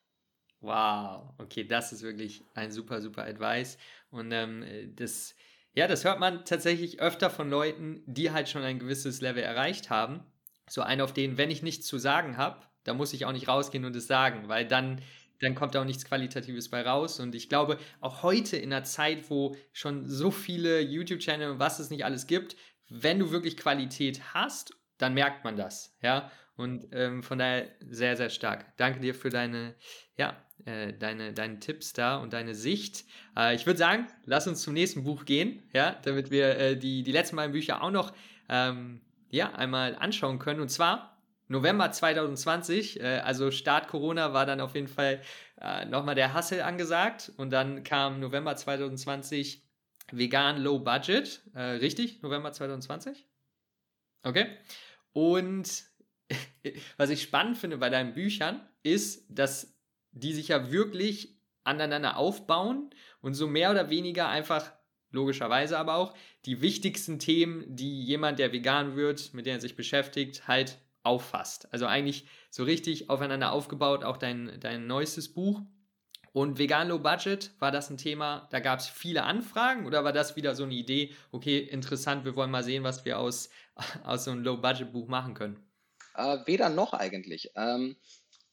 Wow, okay, das ist wirklich ein super, super Advice. Und ähm, das ja, das hört man tatsächlich öfter von Leuten, die halt schon ein gewisses Level erreicht haben. So ein auf den, wenn ich nichts zu sagen habe, da muss ich auch nicht rausgehen und es sagen, weil dann, dann kommt auch nichts Qualitatives bei raus. Und ich glaube, auch heute in einer Zeit, wo schon so viele YouTube-Channel und was es nicht alles gibt, wenn du wirklich Qualität hast, dann merkt man das, ja. Und ähm, von daher sehr, sehr stark. Danke dir für deine, ja, äh, deine, deine Tipps da und deine Sicht. Äh, ich würde sagen, lass uns zum nächsten Buch gehen, ja, damit wir äh, die, die letzten beiden Bücher auch noch ähm, ja, einmal anschauen können. Und zwar November 2020, äh, also Start Corona war dann auf jeden Fall äh, nochmal der Hassel angesagt. Und dann kam November 2020 vegan Low Budget. Äh, richtig? November 2020? Okay. Und was ich spannend finde bei deinen Büchern, ist, dass die sich ja wirklich aneinander aufbauen und so mehr oder weniger einfach, logischerweise aber auch, die wichtigsten Themen, die jemand, der vegan wird, mit denen er sich beschäftigt, halt auffasst. Also eigentlich so richtig aufeinander aufgebaut, auch dein, dein neuestes Buch. Und vegan Low Budget, war das ein Thema, da gab es viele Anfragen oder war das wieder so eine Idee, okay, interessant, wir wollen mal sehen, was wir aus, aus so einem Low Budget Buch machen können? Äh, weder noch eigentlich. Ähm,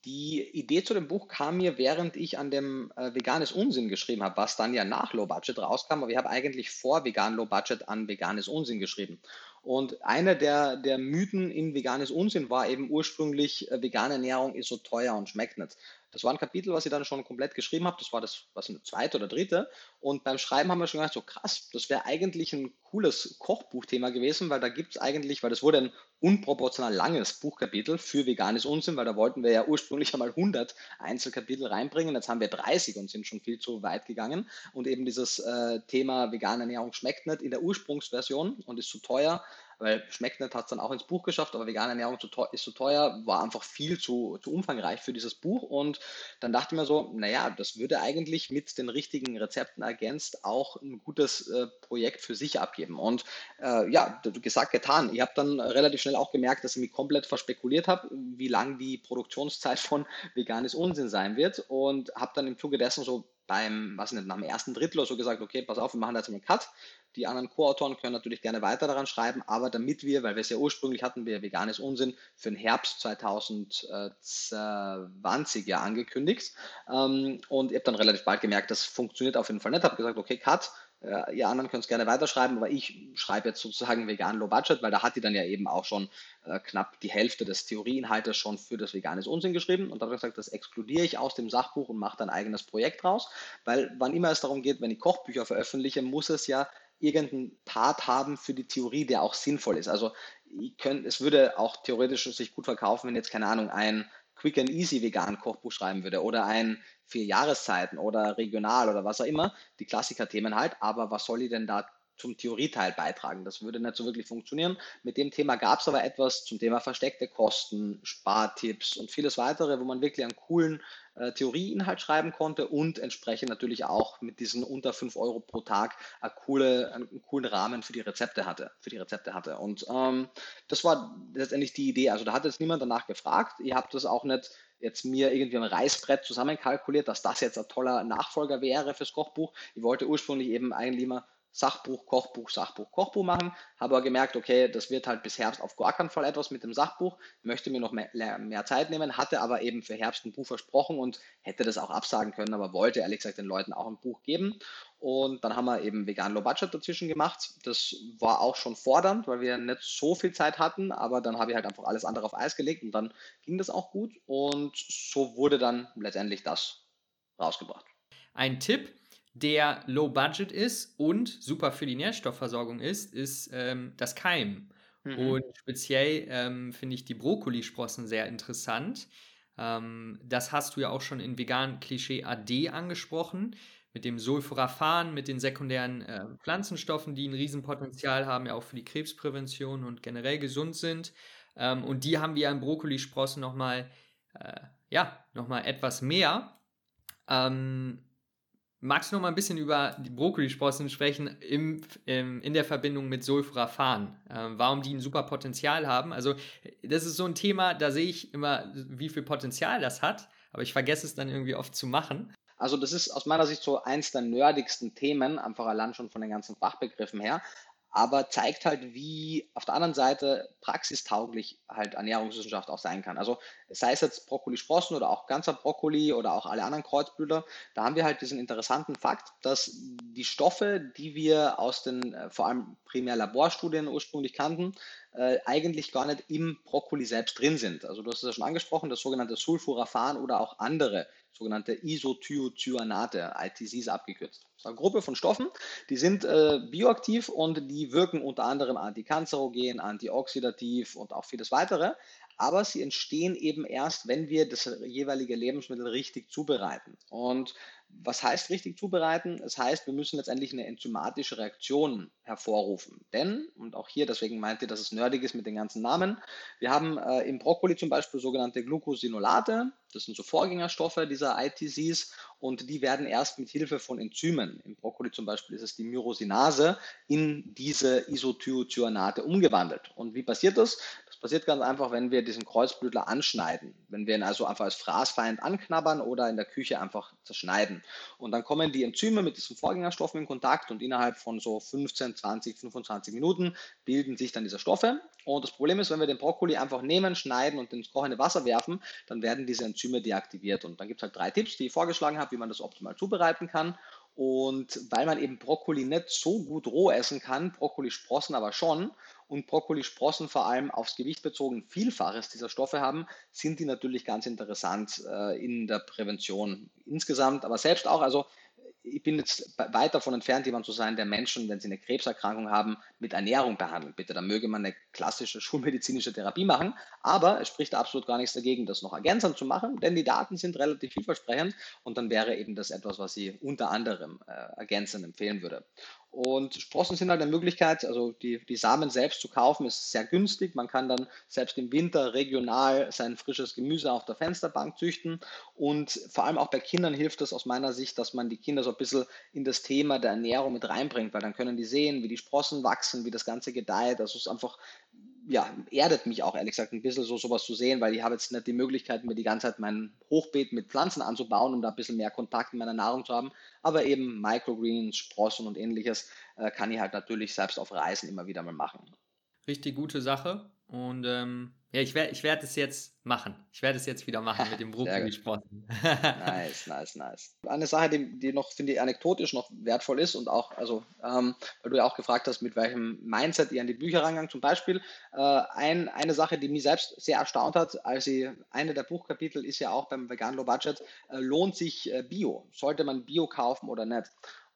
die Idee zu dem Buch kam mir, während ich an dem äh, Veganes Unsinn geschrieben habe, was dann ja nach Low Budget rauskam. Aber ich habe eigentlich vor Vegan Low Budget an Veganes Unsinn geschrieben. Und einer der, der Mythen in Veganes Unsinn war eben ursprünglich, äh, vegane Ernährung ist so teuer und schmeckt nicht. Das war ein Kapitel, was ich dann schon komplett geschrieben habe. Das war das, was eine zweite oder dritte. Und beim Schreiben haben wir schon gedacht, so krass, das wäre eigentlich ein cooles Kochbuchthema gewesen, weil da gibt es eigentlich, weil das wurde ein unproportional langes Buchkapitel für veganes Unsinn, weil da wollten wir ja ursprünglich einmal 100 Einzelkapitel reinbringen. Jetzt haben wir 30 und sind schon viel zu weit gegangen. Und eben dieses äh, Thema vegane Ernährung schmeckt nicht in der Ursprungsversion und ist zu teuer weil schmeckt nicht, hat es dann auch ins Buch geschafft, aber vegane Ernährung ist zu teuer, war einfach viel zu, zu umfangreich für dieses Buch und dann dachte ich mir so, naja, das würde eigentlich mit den richtigen Rezepten ergänzt auch ein gutes äh, Projekt für sich abgeben und äh, ja, gesagt, getan. Ich habe dann relativ schnell auch gemerkt, dass ich mich komplett verspekuliert habe, wie lang die Produktionszeit von veganes Unsinn sein wird und habe dann im Zuge dessen so beim, was nicht, nach dem ersten Drittel oder so gesagt, okay, pass auf, wir machen da jetzt einen Cut. Die anderen Co-Autoren können natürlich gerne weiter daran schreiben, aber damit wir, weil wir es ja ursprünglich hatten, wir veganes Unsinn für den Herbst 2020 ja angekündigt. Ähm, und ich habe dann relativ bald gemerkt, das funktioniert auf jeden Fall nicht. Habe gesagt, okay, Cut, äh, ihr anderen könnt es gerne weiterschreiben, aber ich schreibe jetzt sozusagen vegan Low Budget, weil da hat die dann ja eben auch schon äh, knapp die Hälfte des Theorieinhaltes schon für das veganes Unsinn geschrieben und da habe gesagt, das exkludiere ich aus dem Sachbuch und mache dann ein eigenes Projekt raus, weil wann immer es darum geht, wenn ich Kochbücher veröffentliche, muss es ja irgendeinen Part haben für die Theorie, der auch sinnvoll ist. Also könnt, es würde auch theoretisch sich gut verkaufen, wenn jetzt keine Ahnung ein Quick and Easy vegan Kochbuch schreiben würde oder ein vier Jahreszeiten oder regional oder was auch immer, die Klassiker-Themen halt, aber was soll ich denn da zum Theorieteil beitragen. Das würde nicht so wirklich funktionieren. Mit dem Thema gab es aber etwas zum Thema versteckte Kosten, Spartipps und vieles weitere, wo man wirklich einen coolen äh, Theorieinhalt schreiben konnte und entsprechend natürlich auch mit diesen unter 5 Euro pro Tag eine coole, einen coolen Rahmen für die Rezepte hatte. Für die Rezepte hatte. Und ähm, das war letztendlich die Idee. Also da hat jetzt niemand danach gefragt. Ihr habt das auch nicht jetzt mir irgendwie ein Reißbrett zusammenkalkuliert, dass das jetzt ein toller Nachfolger wäre fürs Kochbuch. Ich wollte ursprünglich eben eigentlich immer Sachbuch, Kochbuch, Sachbuch, Kochbuch machen. Habe aber gemerkt, okay, das wird halt bis Herbst auf gar keinen Fall etwas mit dem Sachbuch. Möchte mir noch mehr, mehr, Zeit nehmen, hatte aber eben für Herbst ein Buch versprochen und hätte das auch absagen können, aber wollte ehrlich gesagt den Leuten auch ein Buch geben. Und dann haben wir eben Vegan Low Budget dazwischen gemacht. Das war auch schon fordernd, weil wir nicht so viel Zeit hatten, aber dann habe ich halt einfach alles andere auf Eis gelegt und dann ging das auch gut. Und so wurde dann letztendlich das rausgebracht. Ein Tipp, der low budget ist und super für die Nährstoffversorgung ist, ist ähm, das Keimen. Mhm. Und speziell ähm, finde ich die Brokkolisprossen sehr interessant. Ähm, das hast du ja auch schon in vegan Klischee AD angesprochen, mit dem Sulforaphan, mit den sekundären äh, Pflanzenstoffen, die ein Riesenpotenzial haben, ja auch für die Krebsprävention und generell gesund sind. Ähm, und die haben wir in Brokkolisprossen nochmal, äh, ja, nochmal etwas mehr. Ähm, Magst du noch mal ein bisschen über die Brokkolisprossen sprechen im, im, in der Verbindung mit Sulforaphan? Ähm, warum die ein super Potenzial haben? Also, das ist so ein Thema, da sehe ich immer, wie viel Potenzial das hat, aber ich vergesse es dann irgendwie oft zu machen. Also, das ist aus meiner Sicht so eins der nerdigsten Themen, einfach allein schon von den ganzen Fachbegriffen her aber zeigt halt, wie auf der anderen Seite praxistauglich halt Ernährungswissenschaft auch sein kann. Also sei es jetzt Brokkoli-Sprossen oder auch ganzer Brokkoli oder auch alle anderen Kreuzblüter, da haben wir halt diesen interessanten Fakt, dass die Stoffe, die wir aus den äh, vor allem primär Laborstudien ursprünglich kannten, äh, eigentlich gar nicht im Brokkoli selbst drin sind. Also du hast es ja schon angesprochen, das sogenannte Sulforaphan oder auch andere sogenannte Isothiocyanate, ITCs abgekürzt. Das ist eine Gruppe von Stoffen, die sind äh, bioaktiv und die wirken unter anderem antikanzerogen, antioxidativ und auch vieles weitere. Aber sie entstehen eben erst, wenn wir das jeweilige Lebensmittel richtig zubereiten. Und was heißt richtig zubereiten? Es heißt, wir müssen letztendlich eine enzymatische Reaktion hervorrufen. Denn, und auch hier, deswegen meint ihr, dass es nerdig ist mit den ganzen Namen, wir haben äh, im Brokkoli zum Beispiel sogenannte Glucosinolate, das sind so Vorgängerstoffe dieser ITCs und die werden erst mit Hilfe von Enzymen, im Brokkoli zum Beispiel ist es die Myrosinase, in diese Isothiocyanate umgewandelt. Und wie passiert das? Passiert ganz einfach, wenn wir diesen Kreuzblütler anschneiden. Wenn wir ihn also einfach als Fraßfeind anknabbern oder in der Küche einfach zerschneiden. Und dann kommen die Enzyme mit diesen Vorgängerstoffen in Kontakt und innerhalb von so 15, 20, 25 Minuten bilden sich dann diese Stoffe. Und das Problem ist, wenn wir den Brokkoli einfach nehmen, schneiden und ins kochende Wasser werfen, dann werden diese Enzyme deaktiviert. Und dann gibt es halt drei Tipps, die ich vorgeschlagen habe, wie man das optimal zubereiten kann. Und weil man eben Brokkoli nicht so gut roh essen kann, Brokkolisprossen aber schon und Brokkolisprossen vor allem aufs Gewicht bezogen Vielfaches dieser Stoffe haben, sind die natürlich ganz interessant äh, in der Prävention insgesamt, aber selbst auch, also ich bin jetzt weit davon entfernt, jemand zu sein, der Menschen, wenn sie eine Krebserkrankung haben, mit Ernährung behandelt. Bitte, da möge man eine klassische schulmedizinische Therapie machen, aber es spricht absolut gar nichts dagegen, das noch ergänzend zu machen, denn die Daten sind relativ vielversprechend und dann wäre eben das etwas, was ich unter anderem äh, ergänzend empfehlen würde. Und Sprossen sind halt eine Möglichkeit, also die, die Samen selbst zu kaufen, ist sehr günstig. Man kann dann selbst im Winter regional sein frisches Gemüse auf der Fensterbank züchten. Und vor allem auch bei Kindern hilft es aus meiner Sicht, dass man die Kinder so ein bisschen in das Thema der Ernährung mit reinbringt, weil dann können die sehen, wie die Sprossen wachsen, wie das Ganze gedeiht. Also es ist einfach ja, erdet mich auch ehrlich gesagt ein bisschen so sowas zu sehen, weil ich habe jetzt nicht die Möglichkeit, mir die ganze Zeit mein Hochbeet mit Pflanzen anzubauen, um da ein bisschen mehr Kontakt in meiner Nahrung zu haben. Aber eben Microgreens, Sprossen und ähnliches äh, kann ich halt natürlich selbst auf Reisen immer wieder mal machen. Richtig gute Sache. Und ähm, ja, ich werde ich werd es jetzt machen. Ich werde es jetzt wieder machen mit dem Brokkoli-Sprossen. nice, nice, nice. Eine Sache, die, die noch, finde ich, anekdotisch noch wertvoll ist und auch, also, ähm, weil du ja auch gefragt hast, mit welchem Mindset ihr an die Bücher rangegangen, zum Beispiel, äh, ein, eine Sache, die mich selbst sehr erstaunt hat, als ich, eine der Buchkapitel ist ja auch beim Vegan Low Budget, äh, lohnt sich äh, Bio? Sollte man Bio kaufen oder nicht?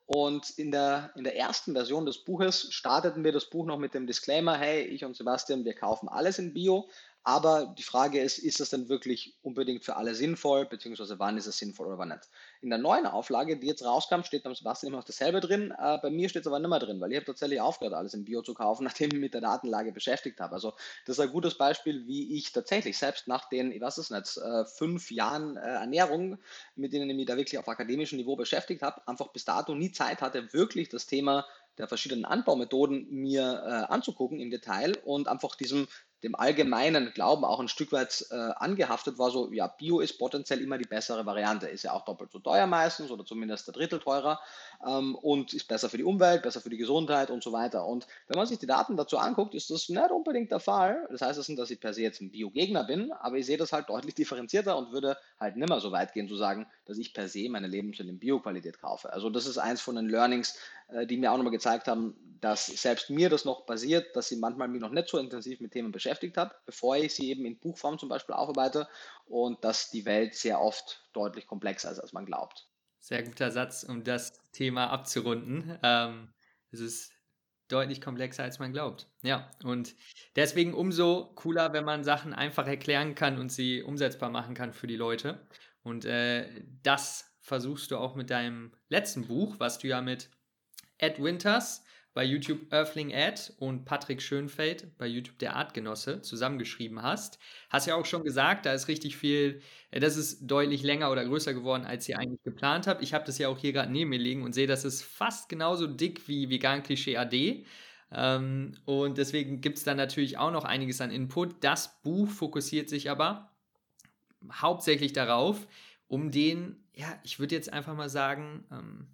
Und in der, in der ersten Version des Buches starteten wir das Buch noch mit dem Disclaimer, hey, ich und Sebastian, wir kaufen alles in Bio, aber die Frage ist, ist das denn wirklich unbedingt für alle sinnvoll, beziehungsweise wann ist es sinnvoll oder wann nicht? In der neuen Auflage, die jetzt rauskam, steht beim Sebastian immer noch dasselbe drin. Äh, bei mir steht es aber nicht mehr drin, weil ich habe tatsächlich aufgehört, alles im Bio zu kaufen, nachdem ich mich mit der Datenlage beschäftigt habe. Also das ist ein gutes Beispiel, wie ich tatsächlich selbst nach den, ich weiß es nicht, äh, fünf Jahren äh, Ernährung, mit denen ich mich da wirklich auf akademischem Niveau beschäftigt habe, einfach bis dato nie Zeit hatte, wirklich das Thema der verschiedenen Anbaumethoden mir äh, anzugucken im Detail und einfach diesem dem allgemeinen Glauben auch ein Stück weit äh, angehaftet war, so, ja, Bio ist potenziell immer die bessere Variante, ist ja auch doppelt so teuer meistens oder zumindest ein Drittel teurer ähm, und ist besser für die Umwelt, besser für die Gesundheit und so weiter. Und wenn man sich die Daten dazu anguckt, ist das nicht unbedingt der Fall. Das heißt nicht, dass ich per se jetzt ein Bio-Gegner bin, aber ich sehe das halt deutlich differenzierter und würde halt nimmer so weit gehen zu sagen, dass ich per se meine Lebensmittel in Bio-Qualität kaufe. Also das ist eins von den Learnings, äh, die mir auch nochmal gezeigt haben, dass selbst mir das noch passiert, dass ich manchmal mich noch nicht so intensiv mit Themen beschäftigt habe, bevor ich sie eben in Buchform zum Beispiel aufarbeite und dass die Welt sehr oft deutlich komplexer ist, als man glaubt. Sehr guter Satz, um das Thema abzurunden. Ähm, es ist deutlich komplexer, als man glaubt. Ja, und deswegen umso cooler, wenn man Sachen einfach erklären kann und sie umsetzbar machen kann für die Leute. Und äh, das versuchst du auch mit deinem letzten Buch, was du ja mit Ed Winters bei YouTube Earthling Ed und Patrick Schönfeld bei YouTube der Artgenosse zusammengeschrieben hast. Hast ja auch schon gesagt, da ist richtig viel, äh, das ist deutlich länger oder größer geworden, als ihr eigentlich geplant habt. Ich habe das ja auch hier gerade neben mir liegen und sehe, das ist fast genauso dick wie Vegan Klischee AD. Ähm, und deswegen gibt es da natürlich auch noch einiges an Input. Das Buch fokussiert sich aber hauptsächlich darauf, um den, ja, ich würde jetzt einfach mal sagen, ähm,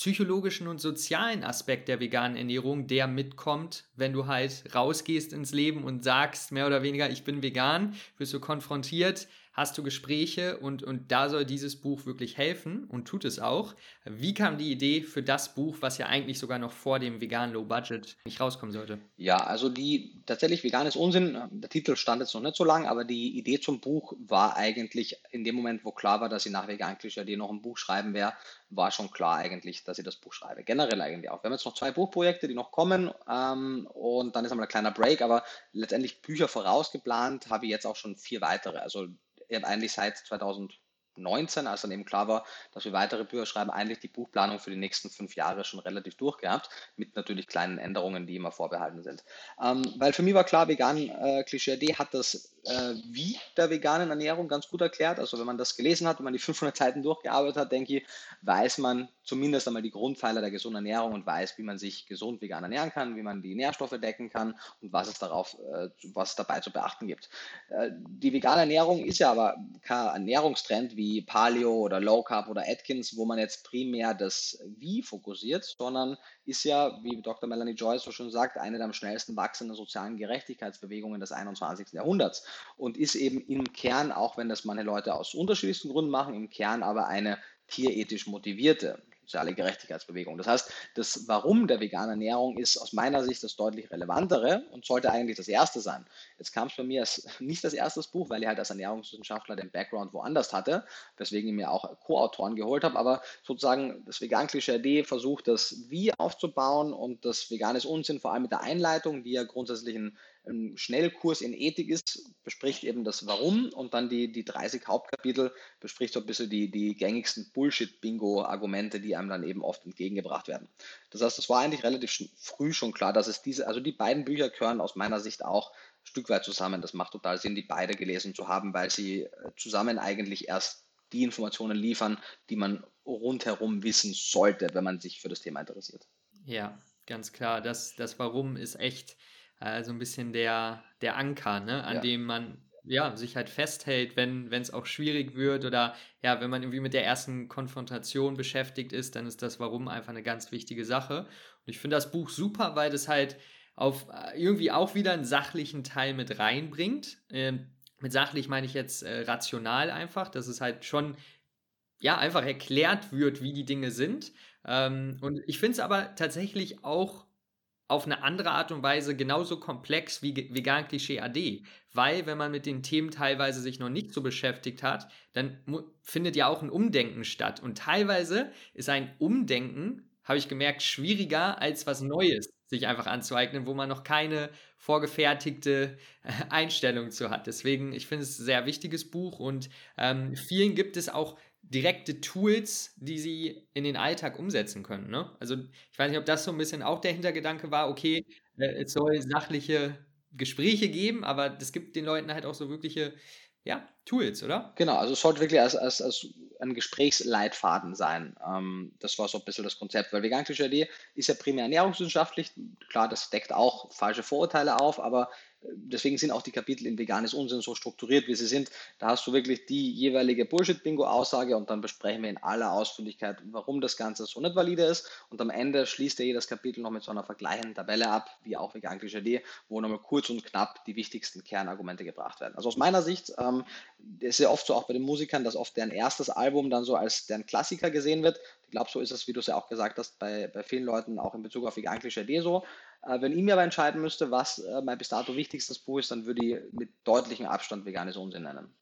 psychologischen und sozialen Aspekt der veganen Ernährung, der mitkommt, wenn du halt rausgehst ins Leben und sagst, mehr oder weniger, ich bin vegan, wirst du konfrontiert hast du Gespräche und, und da soll dieses Buch wirklich helfen und tut es auch. Wie kam die Idee für das Buch, was ja eigentlich sogar noch vor dem veganen Low Budget nicht rauskommen sollte? Ja, also die tatsächlich veganes Unsinn, der Titel stand jetzt noch nicht so lang, aber die Idee zum Buch war eigentlich in dem Moment, wo klar war, dass ich nach vegan Klischee noch ein Buch schreiben werde, war schon klar eigentlich, dass ich das Buch schreibe. Generell eigentlich auch. Wir haben jetzt noch zwei Buchprojekte, die noch kommen ähm, und dann ist einmal ein kleiner Break, aber letztendlich Bücher vorausgeplant habe ich jetzt auch schon vier weitere. Also eigentlich seit 2019, als dann eben klar war, dass wir weitere Bücher schreiben, eigentlich die Buchplanung für die nächsten fünf Jahre schon relativ durchgehabt, mit natürlich kleinen Änderungen, die immer vorbehalten sind. Ähm, weil für mich war klar, vegan äh, Klischee D hat das äh, Wie der veganen Ernährung ganz gut erklärt. Also wenn man das gelesen hat, wenn man die 500 Seiten durchgearbeitet hat, denke ich, weiß man zumindest einmal die Grundpfeiler der gesunden Ernährung und weiß, wie man sich gesund vegan ernähren kann, wie man die Nährstoffe decken kann und was es darauf, äh, was dabei zu beachten gibt. Äh, die vegane Ernährung ist ja aber kein Ernährungstrend wie Paleo oder Low Carb oder Atkins, wo man jetzt primär das Wie fokussiert, sondern ist ja, wie Dr. Melanie Joyce so schon sagt, eine der am schnellsten wachsenden sozialen Gerechtigkeitsbewegungen des 21. Jahrhunderts und ist eben im Kern, auch wenn das manche Leute aus unterschiedlichsten Gründen machen, im Kern aber eine tierethisch motivierte soziale Gerechtigkeitsbewegung. Das heißt, das Warum der veganen Ernährung ist aus meiner Sicht das deutlich relevantere und sollte eigentlich das erste sein. Jetzt kam es bei mir als nicht das erste Buch, weil ich halt als Ernährungswissenschaftler den Background woanders hatte, weswegen ich mir auch Co-Autoren geholt habe, aber sozusagen das Vegan-Klischee versucht, das Wie aufzubauen und das Veganes Unsinn vor allem mit der Einleitung, die ja grundsätzlich ein ein Schnellkurs in Ethik ist, bespricht eben das Warum und dann die, die 30 Hauptkapitel bespricht so ein bisschen die, die gängigsten Bullshit-Bingo-Argumente, die einem dann eben oft entgegengebracht werden. Das heißt, es war eigentlich relativ früh schon klar, dass es diese, also die beiden Bücher gehören aus meiner Sicht auch ein Stück weit zusammen. Das macht total Sinn, die beide gelesen zu haben, weil sie äh, zusammen eigentlich erst die Informationen liefern, die man rundherum wissen sollte, wenn man sich für das Thema interessiert. Ja, ganz klar. Das, das Warum ist echt äh, so ein bisschen der, der Anker, ne, an Ja. dem man ja, sich halt festhält, wenn es auch schwierig wird oder ja, wenn man irgendwie mit der ersten Konfrontation beschäftigt ist, dann ist das Warum einfach eine ganz wichtige Sache. Und ich finde das Buch super, weil das halt auf äh, irgendwie auch wieder einen sachlichen Teil mit reinbringt. Ähm, mit sachlich meine ich jetzt äh, rational einfach, dass es halt schon ja einfach erklärt wird, wie die Dinge sind. Ähm, und ich finde es aber tatsächlich auch auf eine andere Art und Weise genauso komplex wie Vegan Klischee AD. Weil, wenn man mit den Themen teilweise sich noch nicht so beschäftigt hat, dann findet ja auch ein Umdenken statt. Und teilweise ist ein Umdenken, habe ich gemerkt, schwieriger als was Neues sich einfach anzueignen, wo man noch keine vorgefertigte äh, Einstellung zu hat. Deswegen, ich finde es ein sehr wichtiges Buch und ähm, vielen gibt es auch direkte Tools, die sie in den Alltag umsetzen können. Ne? Also ich weiß nicht, ob das so ein bisschen auch der Hintergedanke war, okay, äh, es soll sachliche Gespräche geben, aber es gibt den Leuten halt auch so wirkliche ja, Tools, oder? Genau, also es sollte wirklich als, als, als ein Gesprächsleitfaden sein. Ähm, das war so ein bisschen das Konzept, weil veganische Idee ist ja primär ernährungswissenschaftlich. Klar, das deckt auch falsche Vorurteile auf, aber deswegen sind auch die Kapitel in Veganes Unsinn so strukturiert, wie sie sind. Da hast du wirklich die jeweilige Bullshit-Bingo-Aussage und dann besprechen wir in aller Ausführlichkeit, warum das Ganze so nicht valide ist. Und am Ende schließt er jedes Kapitel noch mit so einer vergleichenden Tabelle ab, wie auch vegan Klischee, wo nochmal kurz und knapp die wichtigsten Kernargumente gebracht werden. Also aus meiner Sicht ähm, ist ja oft so auch bei den Musikern, dass oft deren erstes Album dann so als deren Klassiker gesehen wird. Ich glaube, so ist es, wie du es ja auch gesagt hast, bei, bei vielen Leuten auch in Bezug auf vegan Klischee so. Äh, wenn ich mir aber entscheiden müsste, was äh, mein bis dato wichtigstes Buch ist, dann würde ich mit deutlichem Abstand veganes Unsinn nennen.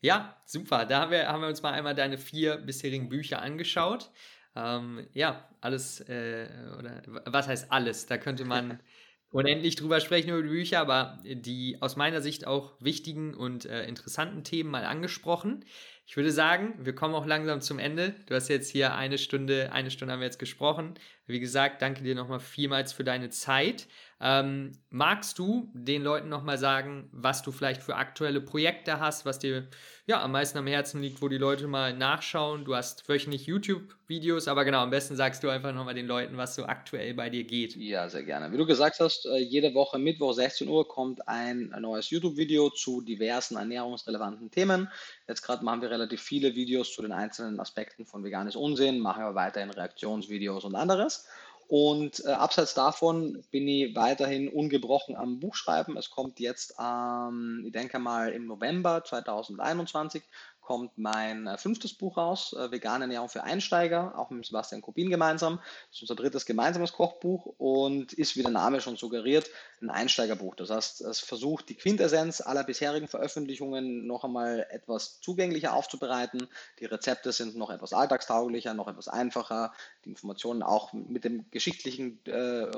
Ja, super. Da haben wir, haben wir uns mal einmal deine vier bisherigen Bücher angeschaut. Ähm, ja, alles, äh, oder was heißt alles? Da könnte man unendlich drüber sprechen über die Bücher, aber die aus meiner Sicht auch wichtigen und äh, interessanten Themen mal angesprochen. Ich würde sagen, wir kommen auch langsam zum Ende. Du hast jetzt hier eine Stunde, eine Stunde haben wir jetzt gesprochen. Wie gesagt, danke dir nochmal vielmals für deine Zeit. Ähm, magst du den Leuten nochmal sagen, was du vielleicht für aktuelle Projekte hast, was dir ja am meisten am Herzen liegt, wo die Leute mal nachschauen? Du hast wöchentlich YouTube-Videos, aber genau, am besten sagst du einfach nochmal den Leuten, was so aktuell bei dir geht. Ja, sehr gerne. Wie du gesagt hast, äh, jede Woche Mittwoch 16 Uhr kommt ein neues YouTube-Video zu diversen ernährungsrelevanten Themen. Jetzt gerade machen wir relativ viele Videos zu den einzelnen Aspekten von veganes Unsinn, machen aber weiterhin Reaktionsvideos und anderes. Und äh, abseits davon bin ich weiterhin ungebrochen am Buchschreiben. Es kommt jetzt, ähm, ich denke mal, im November 2021 kommt mein äh, fünftes Buch raus, äh, Vegane Ernährung für Einsteiger, auch mit Sebastian Kubin gemeinsam. Das ist unser drittes gemeinsames Kochbuch und ist, wie der Name schon suggeriert, ein Einsteigerbuch. Das heißt, es versucht, die Quintessenz aller bisherigen Veröffentlichungen noch einmal etwas zugänglicher aufzubereiten. Die Rezepte sind noch etwas alltagstauglicher, noch etwas einfacher. Die Informationen auch mit dem geschichtlichen äh,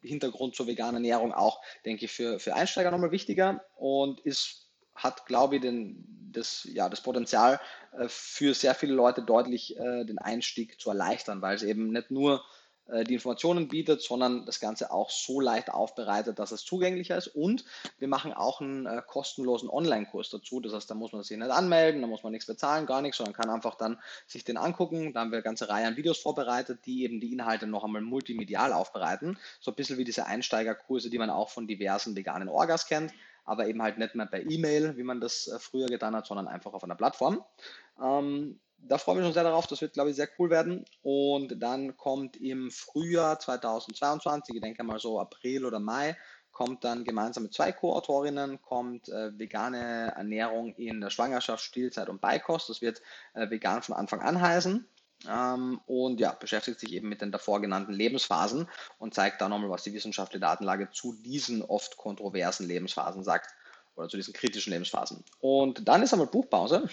Hintergrund zur veganen Ernährung auch, denke ich, für, für Einsteiger nochmal wichtiger und ist hat, glaube ich, den, das, ja, das Potenzial äh, für sehr viele Leute deutlich äh, den Einstieg zu erleichtern, weil es eben nicht nur äh, die Informationen bietet, sondern das Ganze auch so leicht aufbereitet, dass es zugänglicher ist. Und wir machen auch einen kostenlosen Online-Kurs dazu. Das heißt, da muss man sich nicht anmelden, da muss man nichts bezahlen, gar nichts, sondern kann einfach dann sich den angucken. Da haben wir eine ganze Reihe an Videos vorbereitet, die eben die Inhalte noch einmal multimedial aufbereiten. So ein bisschen wie diese Einsteigerkurse, die man auch von diversen veganen Orgas kennt aber eben halt nicht mehr per E-Mail, wie man das äh, früher getan hat, sondern einfach auf einer Plattform. Ähm, da freue ich mich schon sehr darauf, das wird, glaube ich, sehr cool werden. Und dann kommt im Frühjahr 2022, ich denke mal so April oder Mai, kommt dann gemeinsam mit zwei Co-Autorinnen, kommt äh, vegane Ernährung in der Schwangerschaft, Stillzeit und Beikost. Das wird äh, vegan von Anfang an heißen. Ähm, und ja, beschäftigt sich eben mit den davor genannten Lebensphasen und zeigt da nochmal, was die wissenschaftliche Datenlage zu diesen oft kontroversen Lebensphasen sagt oder zu diesen kritischen Lebensphasen. Und dann ist einmal Buchpause,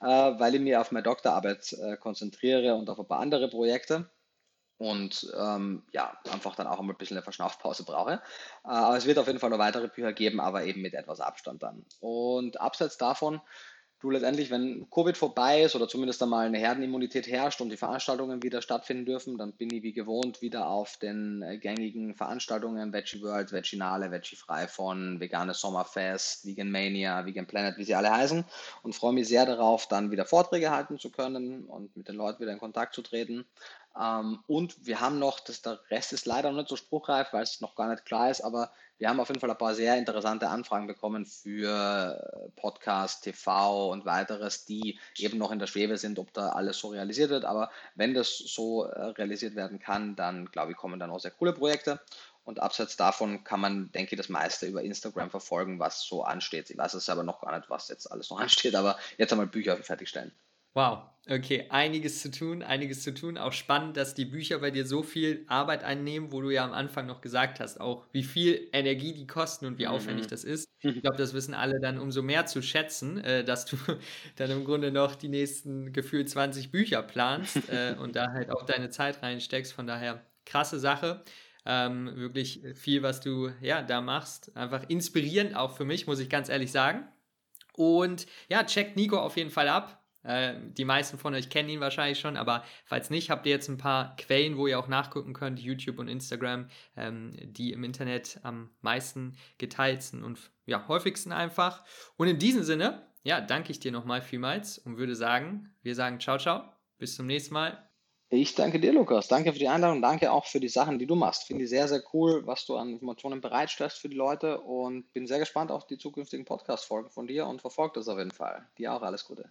äh, weil ich mich auf meine Doktorarbeit äh, konzentriere und auf ein paar andere Projekte und ähm, ja, einfach dann auch einmal ein bisschen eine Verschnaufpause brauche. Äh, aber es wird auf jeden Fall noch weitere Bücher geben, aber eben mit etwas Abstand dann. Und abseits davon du letztendlich, wenn Covid vorbei ist oder zumindest einmal eine Herdenimmunität herrscht und die Veranstaltungen wieder stattfinden dürfen, dann bin ich wie gewohnt wieder auf den äh, gängigen Veranstaltungen Veggie World, Veginale, Veggie Frei von Veganes Sommerfest, Vegan Mania, Vegan Planet, wie sie alle heißen und freue mich sehr darauf, dann wieder Vorträge halten zu können und mit den Leuten wieder in Kontakt zu treten. Ähm, und wir haben noch, das, der Rest ist leider noch nicht so spruchreif, weil es noch gar nicht klar ist, aber wir haben auf jeden Fall ein paar sehr interessante Anfragen bekommen für Podcast, TV und weiteres, die eben noch in der Schwebe sind, ob da alles so realisiert wird. Aber wenn das so äh, realisiert werden kann, dann glaube ich, kommen dann auch sehr coole Projekte. Und abseits davon kann man, denke ich, das meiste über Instagram verfolgen, was so ansteht. Ich weiß es aber noch gar nicht, was jetzt alles noch ansteht, aber jetzt einmal Bücher fertigstellen. Wow, okay, einiges zu tun, einiges zu tun. Auch spannend, dass die Bücher bei dir so viel Arbeit einnehmen, wo du ja am Anfang noch gesagt hast, auch wie viel Energie die kosten und wie mhm. aufwendig das ist. Ich glaube, das wissen alle dann umso mehr zu schätzen, äh, dass du dann im Grunde noch die nächsten gefühlt 20 Bücher planst äh, und da halt auch deine Zeit reinsteckst. Von daher krasse Sache. Ähm, wirklich viel, was du ja da machst. Einfach inspirierend auch für mich, muss ich ganz ehrlich sagen. Und ja, checkt Nico auf jeden Fall ab. Äh, die meisten von euch kennen ihn wahrscheinlich schon, aber falls nicht, habt ihr jetzt ein paar Quellen, wo ihr auch nachgucken könnt, YouTube und Instagram, ähm, die im Internet am meisten geteilt sind und ja, häufigsten einfach. Und in diesem Sinne, ja, danke ich dir nochmal vielmals und würde sagen, wir sagen ciao, ciao, bis zum nächsten Mal. Ich danke dir, Lukas. Danke für die Einladung. Danke auch für die Sachen, die du machst. Finde ich sehr, sehr cool, was du an Informationen bereitstellst für die Leute und bin sehr gespannt auf die zukünftigen Podcast-Folgen von dir und verfolge das auf jeden Fall. Dir auch alles Gute.